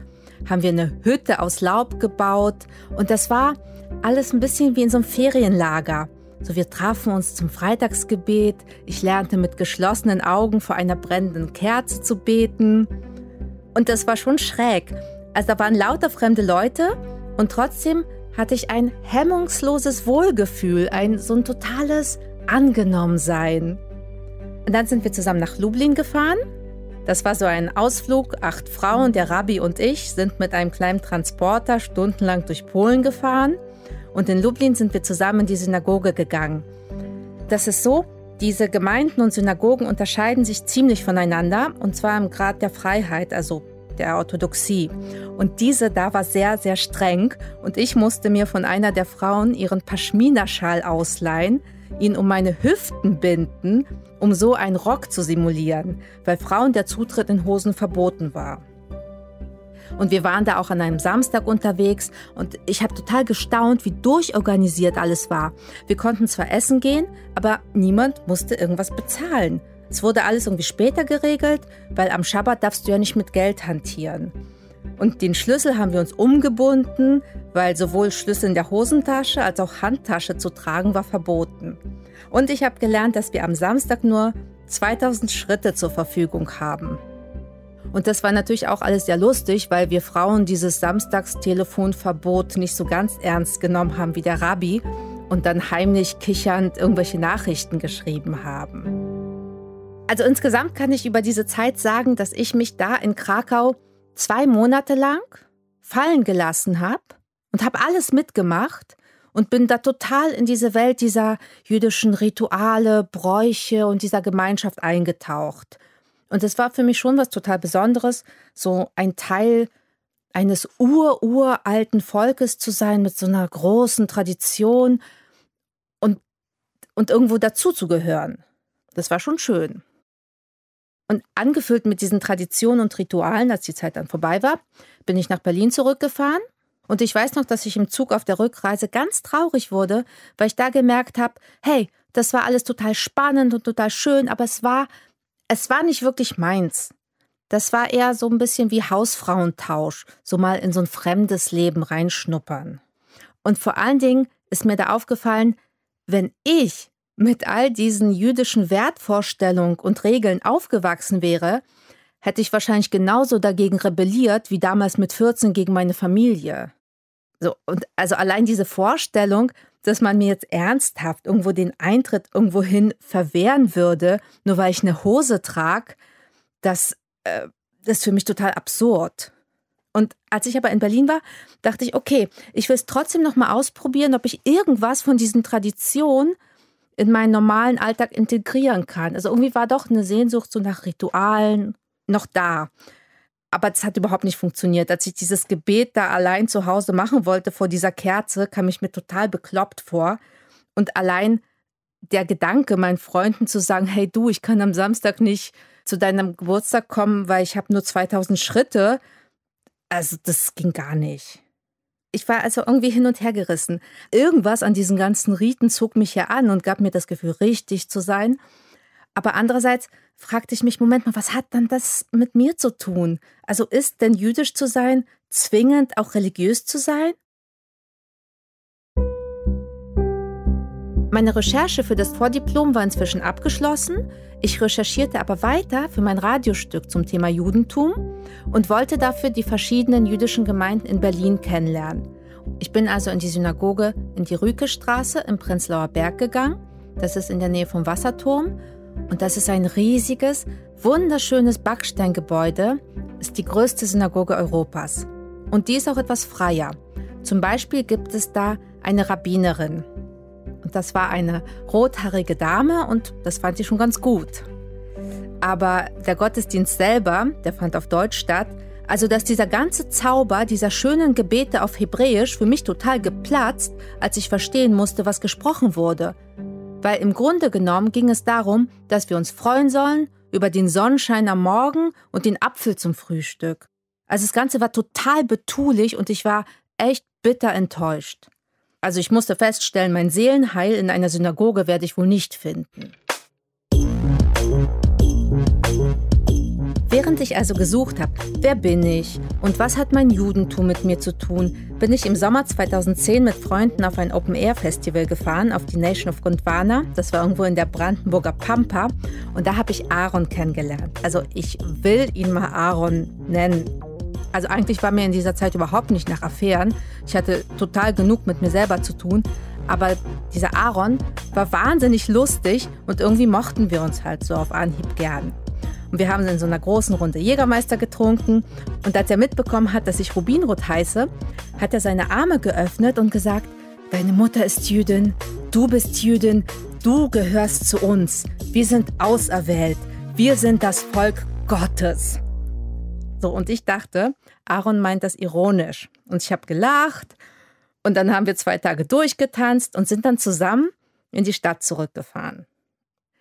Speaker 6: Haben wir eine Hütte aus Laub gebaut und das war alles ein bisschen wie in so einem Ferienlager. So, wir trafen uns zum Freitagsgebet. Ich lernte mit geschlossenen Augen vor einer brennenden Kerze zu beten. Und das war schon schräg. Also da waren lauter fremde Leute und trotzdem hatte ich ein hemmungsloses Wohlgefühl, ein so ein totales Angenommensein. Und dann sind wir zusammen nach Lublin gefahren das war so ein Ausflug. Acht Frauen, der Rabbi und ich sind mit einem kleinen Transporter stundenlang durch Polen gefahren. Und in Lublin sind wir zusammen in die Synagoge gegangen. Das ist so, diese Gemeinden und Synagogen unterscheiden sich ziemlich voneinander, und zwar im Grad der Freiheit, also der Orthodoxie. Und diese da war sehr, sehr streng. Und ich musste mir von einer der Frauen ihren Paschmina-Schal ausleihen, ihn um meine Hüften binden, um so einen Rock zu simulieren, weil Frauen der Zutritt in Hosen verboten war. Und wir waren da auch an einem Samstag unterwegs und ich habe total gestaunt, wie durchorganisiert alles war. Wir konnten zwar essen gehen, aber niemand musste irgendwas bezahlen. Es wurde alles irgendwie später geregelt, weil am Schabbat darfst du ja nicht mit Geld hantieren. Und den Schlüssel haben wir uns umgebunden, weil sowohl Schlüssel in der Hosentasche als auch Handtasche zu tragen war verboten. Und ich habe gelernt, dass wir am Samstag nur 2000 Schritte zur Verfügung haben. Und das war natürlich auch alles sehr lustig, weil wir Frauen dieses Samstagstelefonverbot nicht so ganz ernst genommen haben wie der Rabbi und dann heimlich kichernd irgendwelche Nachrichten geschrieben haben. Also insgesamt kann ich über diese Zeit sagen, dass ich mich da in Krakau zwei Monate lang fallen gelassen habe und habe alles mitgemacht und bin da total in diese Welt dieser jüdischen Rituale, Bräuche und dieser Gemeinschaft eingetaucht. Und es war für mich schon was total Besonderes, so ein Teil eines ur-uralten Volkes zu sein mit so einer großen Tradition und, und irgendwo dazuzugehören. Das war schon schön. Und angefüllt mit diesen Traditionen und Ritualen, als die Zeit dann vorbei war, bin ich nach Berlin zurückgefahren. Und ich weiß noch, dass ich im Zug auf der Rückreise ganz traurig wurde, weil ich da gemerkt habe, hey, das war alles total spannend und total schön, aber es war, es war nicht wirklich meins. Das war eher so ein bisschen wie Hausfrauentausch, so mal in so ein fremdes Leben reinschnuppern. Und vor allen Dingen ist mir da aufgefallen, wenn ich mit all diesen jüdischen Wertvorstellungen und Regeln aufgewachsen wäre, hätte ich wahrscheinlich genauso dagegen rebelliert wie damals mit 14 gegen meine Familie. So, und also allein diese Vorstellung, dass man mir jetzt ernsthaft irgendwo den Eintritt irgendwohin verwehren würde, nur weil ich eine Hose trage, das, äh, das ist für mich total absurd. Und als ich aber in Berlin war, dachte ich, okay, ich will es trotzdem noch mal ausprobieren, ob ich irgendwas von diesen Traditionen in meinen normalen Alltag integrieren kann. Also irgendwie war doch eine Sehnsucht so nach Ritualen noch da. Aber das hat überhaupt nicht funktioniert. Als ich dieses Gebet da allein zu Hause machen wollte vor dieser Kerze, kam ich mir total bekloppt vor. Und allein der Gedanke, meinen Freunden zu sagen, hey du, ich kann am Samstag nicht zu deinem Geburtstag kommen, weil ich habe nur 2000 Schritte, also das ging gar nicht. Ich war also irgendwie hin und her gerissen. Irgendwas an diesen ganzen Riten zog mich ja an und gab mir das Gefühl, richtig zu sein. Aber andererseits fragte ich mich, Moment mal, was hat dann das mit mir zu tun? Also ist denn jüdisch zu sein zwingend auch religiös zu sein? Meine Recherche für das Vordiplom war inzwischen abgeschlossen. Ich recherchierte aber weiter für mein Radiostück zum Thema Judentum und wollte dafür die verschiedenen jüdischen Gemeinden in Berlin kennenlernen. Ich bin also in die Synagoge in die Rükestraße im Prenzlauer Berg gegangen. Das ist in der Nähe vom Wasserturm. Und das ist ein riesiges, wunderschönes Backsteingebäude, ist die größte Synagoge Europas. Und die ist auch etwas freier. Zum Beispiel gibt es da eine Rabbinerin, und das war eine rothaarige Dame und das fand ich schon ganz gut. Aber der Gottesdienst selber, der fand auf Deutsch statt, also dass dieser ganze Zauber dieser schönen Gebete auf Hebräisch für mich total geplatzt, als ich verstehen musste, was gesprochen wurde. Weil im Grunde genommen ging es darum, dass wir uns freuen sollen über den Sonnenschein am Morgen und den Apfel zum Frühstück. Also das Ganze war total betulich und ich war echt bitter enttäuscht. Also ich musste feststellen, mein Seelenheil in einer Synagoge werde ich wohl nicht finden. Während ich also gesucht habe, wer bin ich und was hat mein Judentum mit mir zu tun, bin ich im Sommer 2010 mit Freunden auf ein Open-Air-Festival gefahren, auf die Nation of Gondwana. Das war irgendwo in der Brandenburger Pampa. Und da habe ich Aaron kennengelernt. Also ich will ihn mal Aaron nennen. Also eigentlich war mir in dieser Zeit überhaupt nicht nach Affären. Ich hatte total genug mit mir selber zu tun. Aber dieser Aaron war wahnsinnig lustig und irgendwie mochten wir uns halt so auf Anhieb gern. Und wir haben in so einer großen Runde Jägermeister getrunken. Und als er mitbekommen hat, dass ich Rubinrot heiße, hat er seine Arme geöffnet und gesagt, deine Mutter ist Jüdin, du bist Jüdin, du gehörst zu uns. Wir sind auserwählt. Wir sind das Volk Gottes. So, und ich dachte, Aaron meint das ironisch. Und ich habe gelacht. Und dann haben wir zwei Tage durchgetanzt und sind dann zusammen in die Stadt zurückgefahren.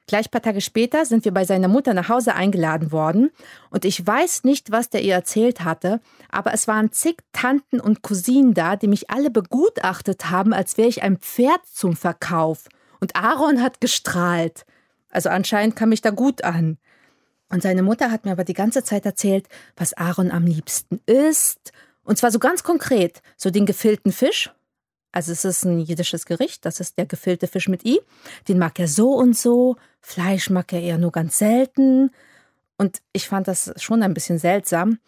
Speaker 6: Gleich ein paar Tage später sind wir bei seiner Mutter nach Hause eingeladen worden und ich weiß nicht, was der ihr erzählt hatte, aber es waren zig Tanten und Cousinen da, die mich alle begutachtet haben, als wäre ich ein Pferd zum Verkauf. Und Aaron hat gestrahlt. Also anscheinend kam ich da gut an. Und seine Mutter hat mir aber die ganze Zeit erzählt, was Aaron am liebsten isst. Und zwar so ganz konkret, so den gefüllten Fisch. Also es ist ein jiddisches Gericht, das ist der gefüllte Fisch mit I. Den mag er so und so. Fleisch mag er eher nur ganz selten. Und ich fand das schon ein bisschen seltsam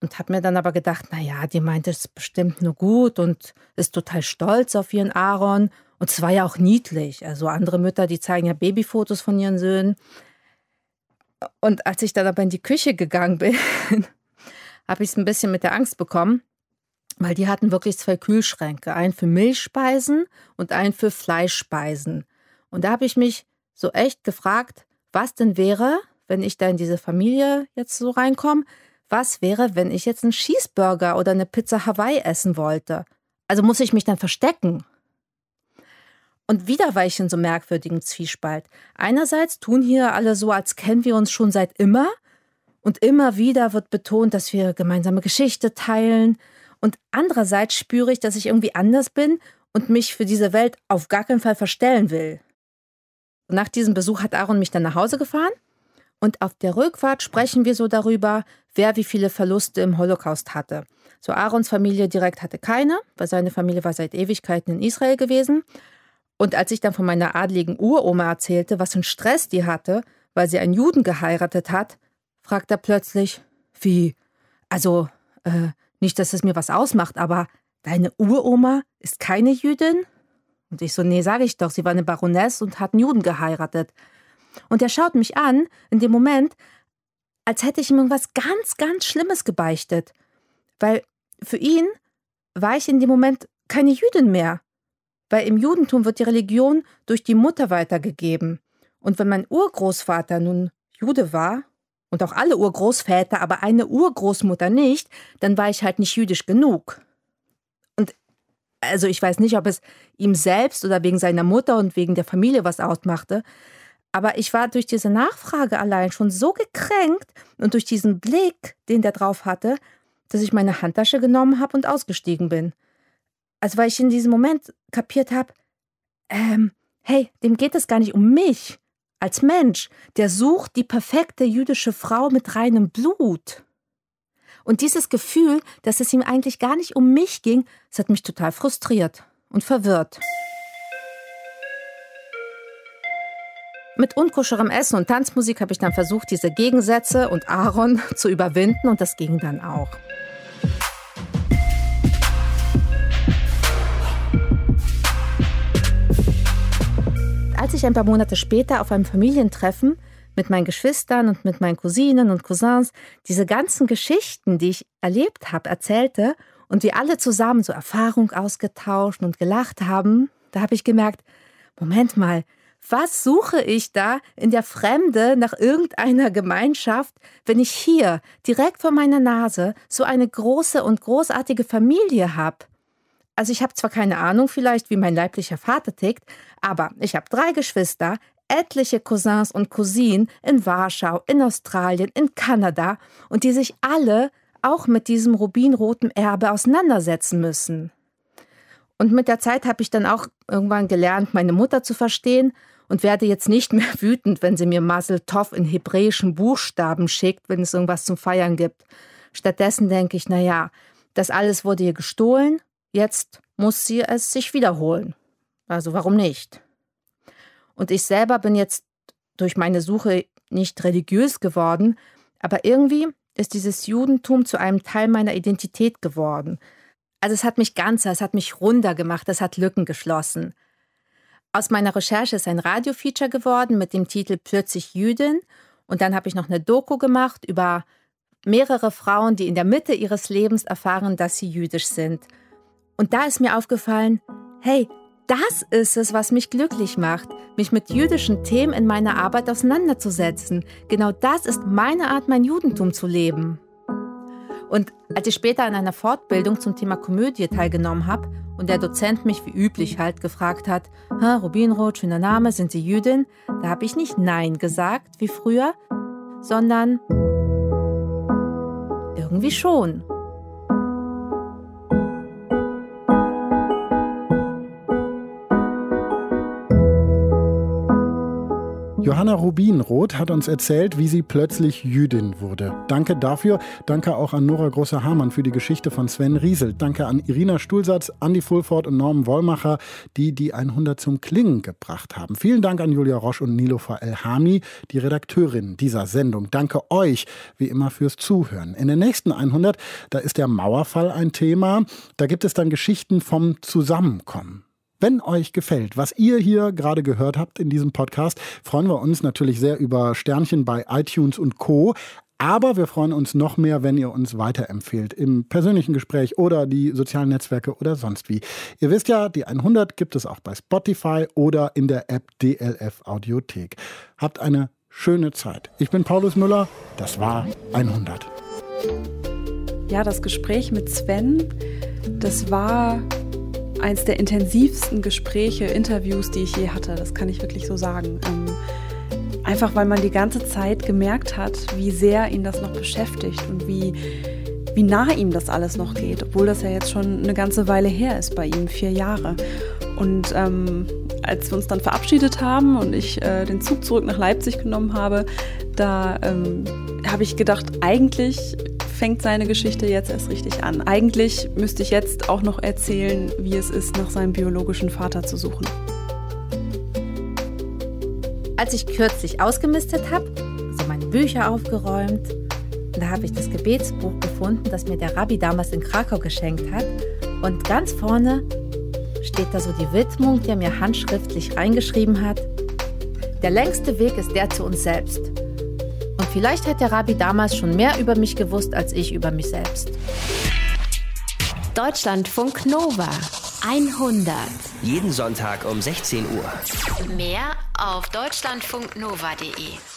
Speaker 6: und habe mir dann aber gedacht, na ja, die meint es bestimmt nur gut und ist total stolz auf ihren Aaron. Und es war ja auch niedlich. Also andere Mütter, die zeigen ja Babyfotos von ihren Söhnen. Und als ich dann aber in die Küche gegangen bin, [LAUGHS] habe ich es ein bisschen mit der Angst bekommen, weil die hatten wirklich zwei Kühlschränke, einen für Milchspeisen und einen für Fleischspeisen. Und da habe ich mich so echt gefragt, was denn wäre, wenn ich da in diese Familie jetzt so reinkomme, was wäre, wenn ich jetzt einen Cheeseburger oder eine Pizza Hawaii essen wollte? Also muss ich mich dann verstecken? Und wieder war ich in so merkwürdigen Zwiespalt. Einerseits tun hier alle so, als kennen wir uns schon seit immer. Und immer wieder wird betont, dass wir gemeinsame Geschichte teilen. Und andererseits spüre ich, dass ich irgendwie anders bin und mich für diese Welt auf gar keinen Fall verstellen will. Nach diesem Besuch hat Aaron mich dann nach Hause gefahren und auf der Rückfahrt sprechen wir so darüber, wer wie viele Verluste im Holocaust hatte. So Aarons Familie direkt hatte keine, weil seine Familie war seit Ewigkeiten in Israel gewesen. Und als ich dann von meiner adligen Uroma erzählte, was für einen Stress die hatte, weil sie einen Juden geheiratet hat, fragt er plötzlich, wie, also, äh, nicht, dass es mir was ausmacht, aber deine Uroma ist keine Jüdin? Und ich so, nee, sage ich doch, sie war eine Baroness und hat einen Juden geheiratet. Und er schaut mich an, in dem Moment, als hätte ich ihm irgendwas ganz, ganz Schlimmes gebeichtet. Weil für ihn war ich in dem Moment keine Jüdin mehr. Weil im Judentum wird die Religion durch die Mutter weitergegeben. Und wenn mein Urgroßvater nun Jude war, und auch alle Urgroßväter, aber eine Urgroßmutter nicht, dann war ich halt nicht jüdisch genug. Und also ich weiß nicht, ob es ihm selbst oder wegen seiner Mutter und wegen der Familie was ausmachte, aber ich war durch diese Nachfrage allein schon so gekränkt und durch diesen Blick, den der drauf hatte, dass ich meine Handtasche genommen habe und ausgestiegen bin. Also weil ich in diesem Moment kapiert habe, ähm, hey, dem geht es gar nicht um mich als Mensch. Der sucht die perfekte jüdische Frau mit reinem Blut. Und dieses Gefühl, dass es ihm eigentlich gar nicht um mich ging, das hat mich total frustriert und verwirrt. Mit unkoscherem Essen und Tanzmusik habe ich dann versucht, diese Gegensätze und Aaron [LAUGHS] zu überwinden und das ging dann auch. Als ich ein paar Monate später auf einem Familientreffen mit meinen Geschwistern und mit meinen Cousinen und Cousins diese ganzen Geschichten, die ich erlebt habe, erzählte und wir alle zusammen so Erfahrung ausgetauscht und gelacht haben, da habe ich gemerkt, Moment mal, was suche ich da in der Fremde nach irgendeiner Gemeinschaft, wenn ich hier direkt vor meiner Nase so eine große und großartige Familie habe? Also ich habe zwar keine Ahnung vielleicht, wie mein leiblicher Vater tickt, aber ich habe drei Geschwister, etliche Cousins und Cousinen in Warschau, in Australien, in Kanada und die sich alle auch mit diesem rubinroten Erbe auseinandersetzen müssen. Und mit der Zeit habe ich dann auch irgendwann gelernt, meine Mutter zu verstehen und werde jetzt nicht mehr [LAUGHS] wütend, wenn sie mir Masel Tov in hebräischen Buchstaben schickt, wenn es irgendwas zum Feiern gibt. Stattdessen denke ich, naja, das alles wurde ihr gestohlen, jetzt muss sie es sich wiederholen. Also warum nicht? Und ich selber bin jetzt durch meine Suche nicht religiös geworden, aber irgendwie ist dieses Judentum zu einem Teil meiner Identität geworden. Also es hat mich ganzer, es hat mich runder gemacht, es hat Lücken geschlossen. Aus meiner Recherche ist ein Radiofeature geworden mit dem Titel Plötzlich Jüdin. Und dann habe ich noch eine Doku gemacht über mehrere Frauen, die in der Mitte ihres Lebens erfahren, dass sie jüdisch sind. Und da ist mir aufgefallen, hey, das ist es, was mich glücklich macht, mich mit jüdischen Themen in meiner Arbeit auseinanderzusetzen. Genau das ist meine Art, mein Judentum zu leben. Und als ich später an einer Fortbildung zum Thema Komödie teilgenommen habe und der Dozent mich wie üblich halt gefragt hat, Rubinrot, schöner Name, sind Sie Jüdin? Da habe ich nicht Nein gesagt, wie früher, sondern irgendwie schon.
Speaker 2: Johanna Rubinroth hat uns erzählt, wie sie plötzlich Jüdin wurde. Danke dafür. Danke auch an Nora Großer-Hamann für die Geschichte von Sven Riesel. Danke an Irina Stuhlsatz, Andi Fulford und Norman Wollmacher, die die 100 zum Klingen gebracht haben. Vielen Dank an Julia Roche und Nilofer Elhami, die Redakteurin dieser Sendung. Danke euch, wie immer, fürs Zuhören. In den nächsten 100, da ist der Mauerfall ein Thema. Da gibt es dann Geschichten vom Zusammenkommen. Wenn euch gefällt, was ihr hier gerade gehört habt in diesem Podcast, freuen wir uns natürlich sehr über Sternchen bei iTunes und Co. Aber wir freuen uns noch mehr, wenn ihr uns weiterempfehlt im persönlichen Gespräch oder die sozialen Netzwerke oder sonst wie. Ihr wisst ja, die 100 gibt es auch bei Spotify oder in der App DLF Audiothek. Habt eine schöne Zeit. Ich bin Paulus Müller. Das war 100.
Speaker 5: Ja, das Gespräch mit Sven, das war eins der intensivsten Gespräche, Interviews, die ich je hatte. Das kann ich wirklich so sagen. Ähm, einfach weil man die ganze Zeit gemerkt hat, wie sehr ihn das noch beschäftigt und wie, wie nah ihm das alles noch geht, obwohl das ja jetzt schon eine ganze Weile her ist bei ihm, vier Jahre. Und ähm, als wir uns dann verabschiedet haben und ich äh, den Zug zurück nach Leipzig genommen habe, da ähm, habe ich gedacht, eigentlich fängt seine Geschichte jetzt erst richtig an. Eigentlich müsste ich jetzt auch noch erzählen, wie es ist, nach seinem biologischen Vater zu suchen.
Speaker 6: Als ich kürzlich ausgemistet habe, so meine Bücher aufgeräumt, da habe ich das Gebetsbuch gefunden, das mir der Rabbi damals in Krakau geschenkt hat. Und ganz vorne steht da so die Widmung, die er mir handschriftlich reingeschrieben hat. Der längste Weg ist der zu uns selbst. Vielleicht hat der Rabbi damals schon mehr über mich gewusst als ich über mich selbst.
Speaker 1: Deutschlandfunk Nova 100.
Speaker 7: Jeden Sonntag um 16 Uhr.
Speaker 1: Mehr auf deutschlandfunknova.de.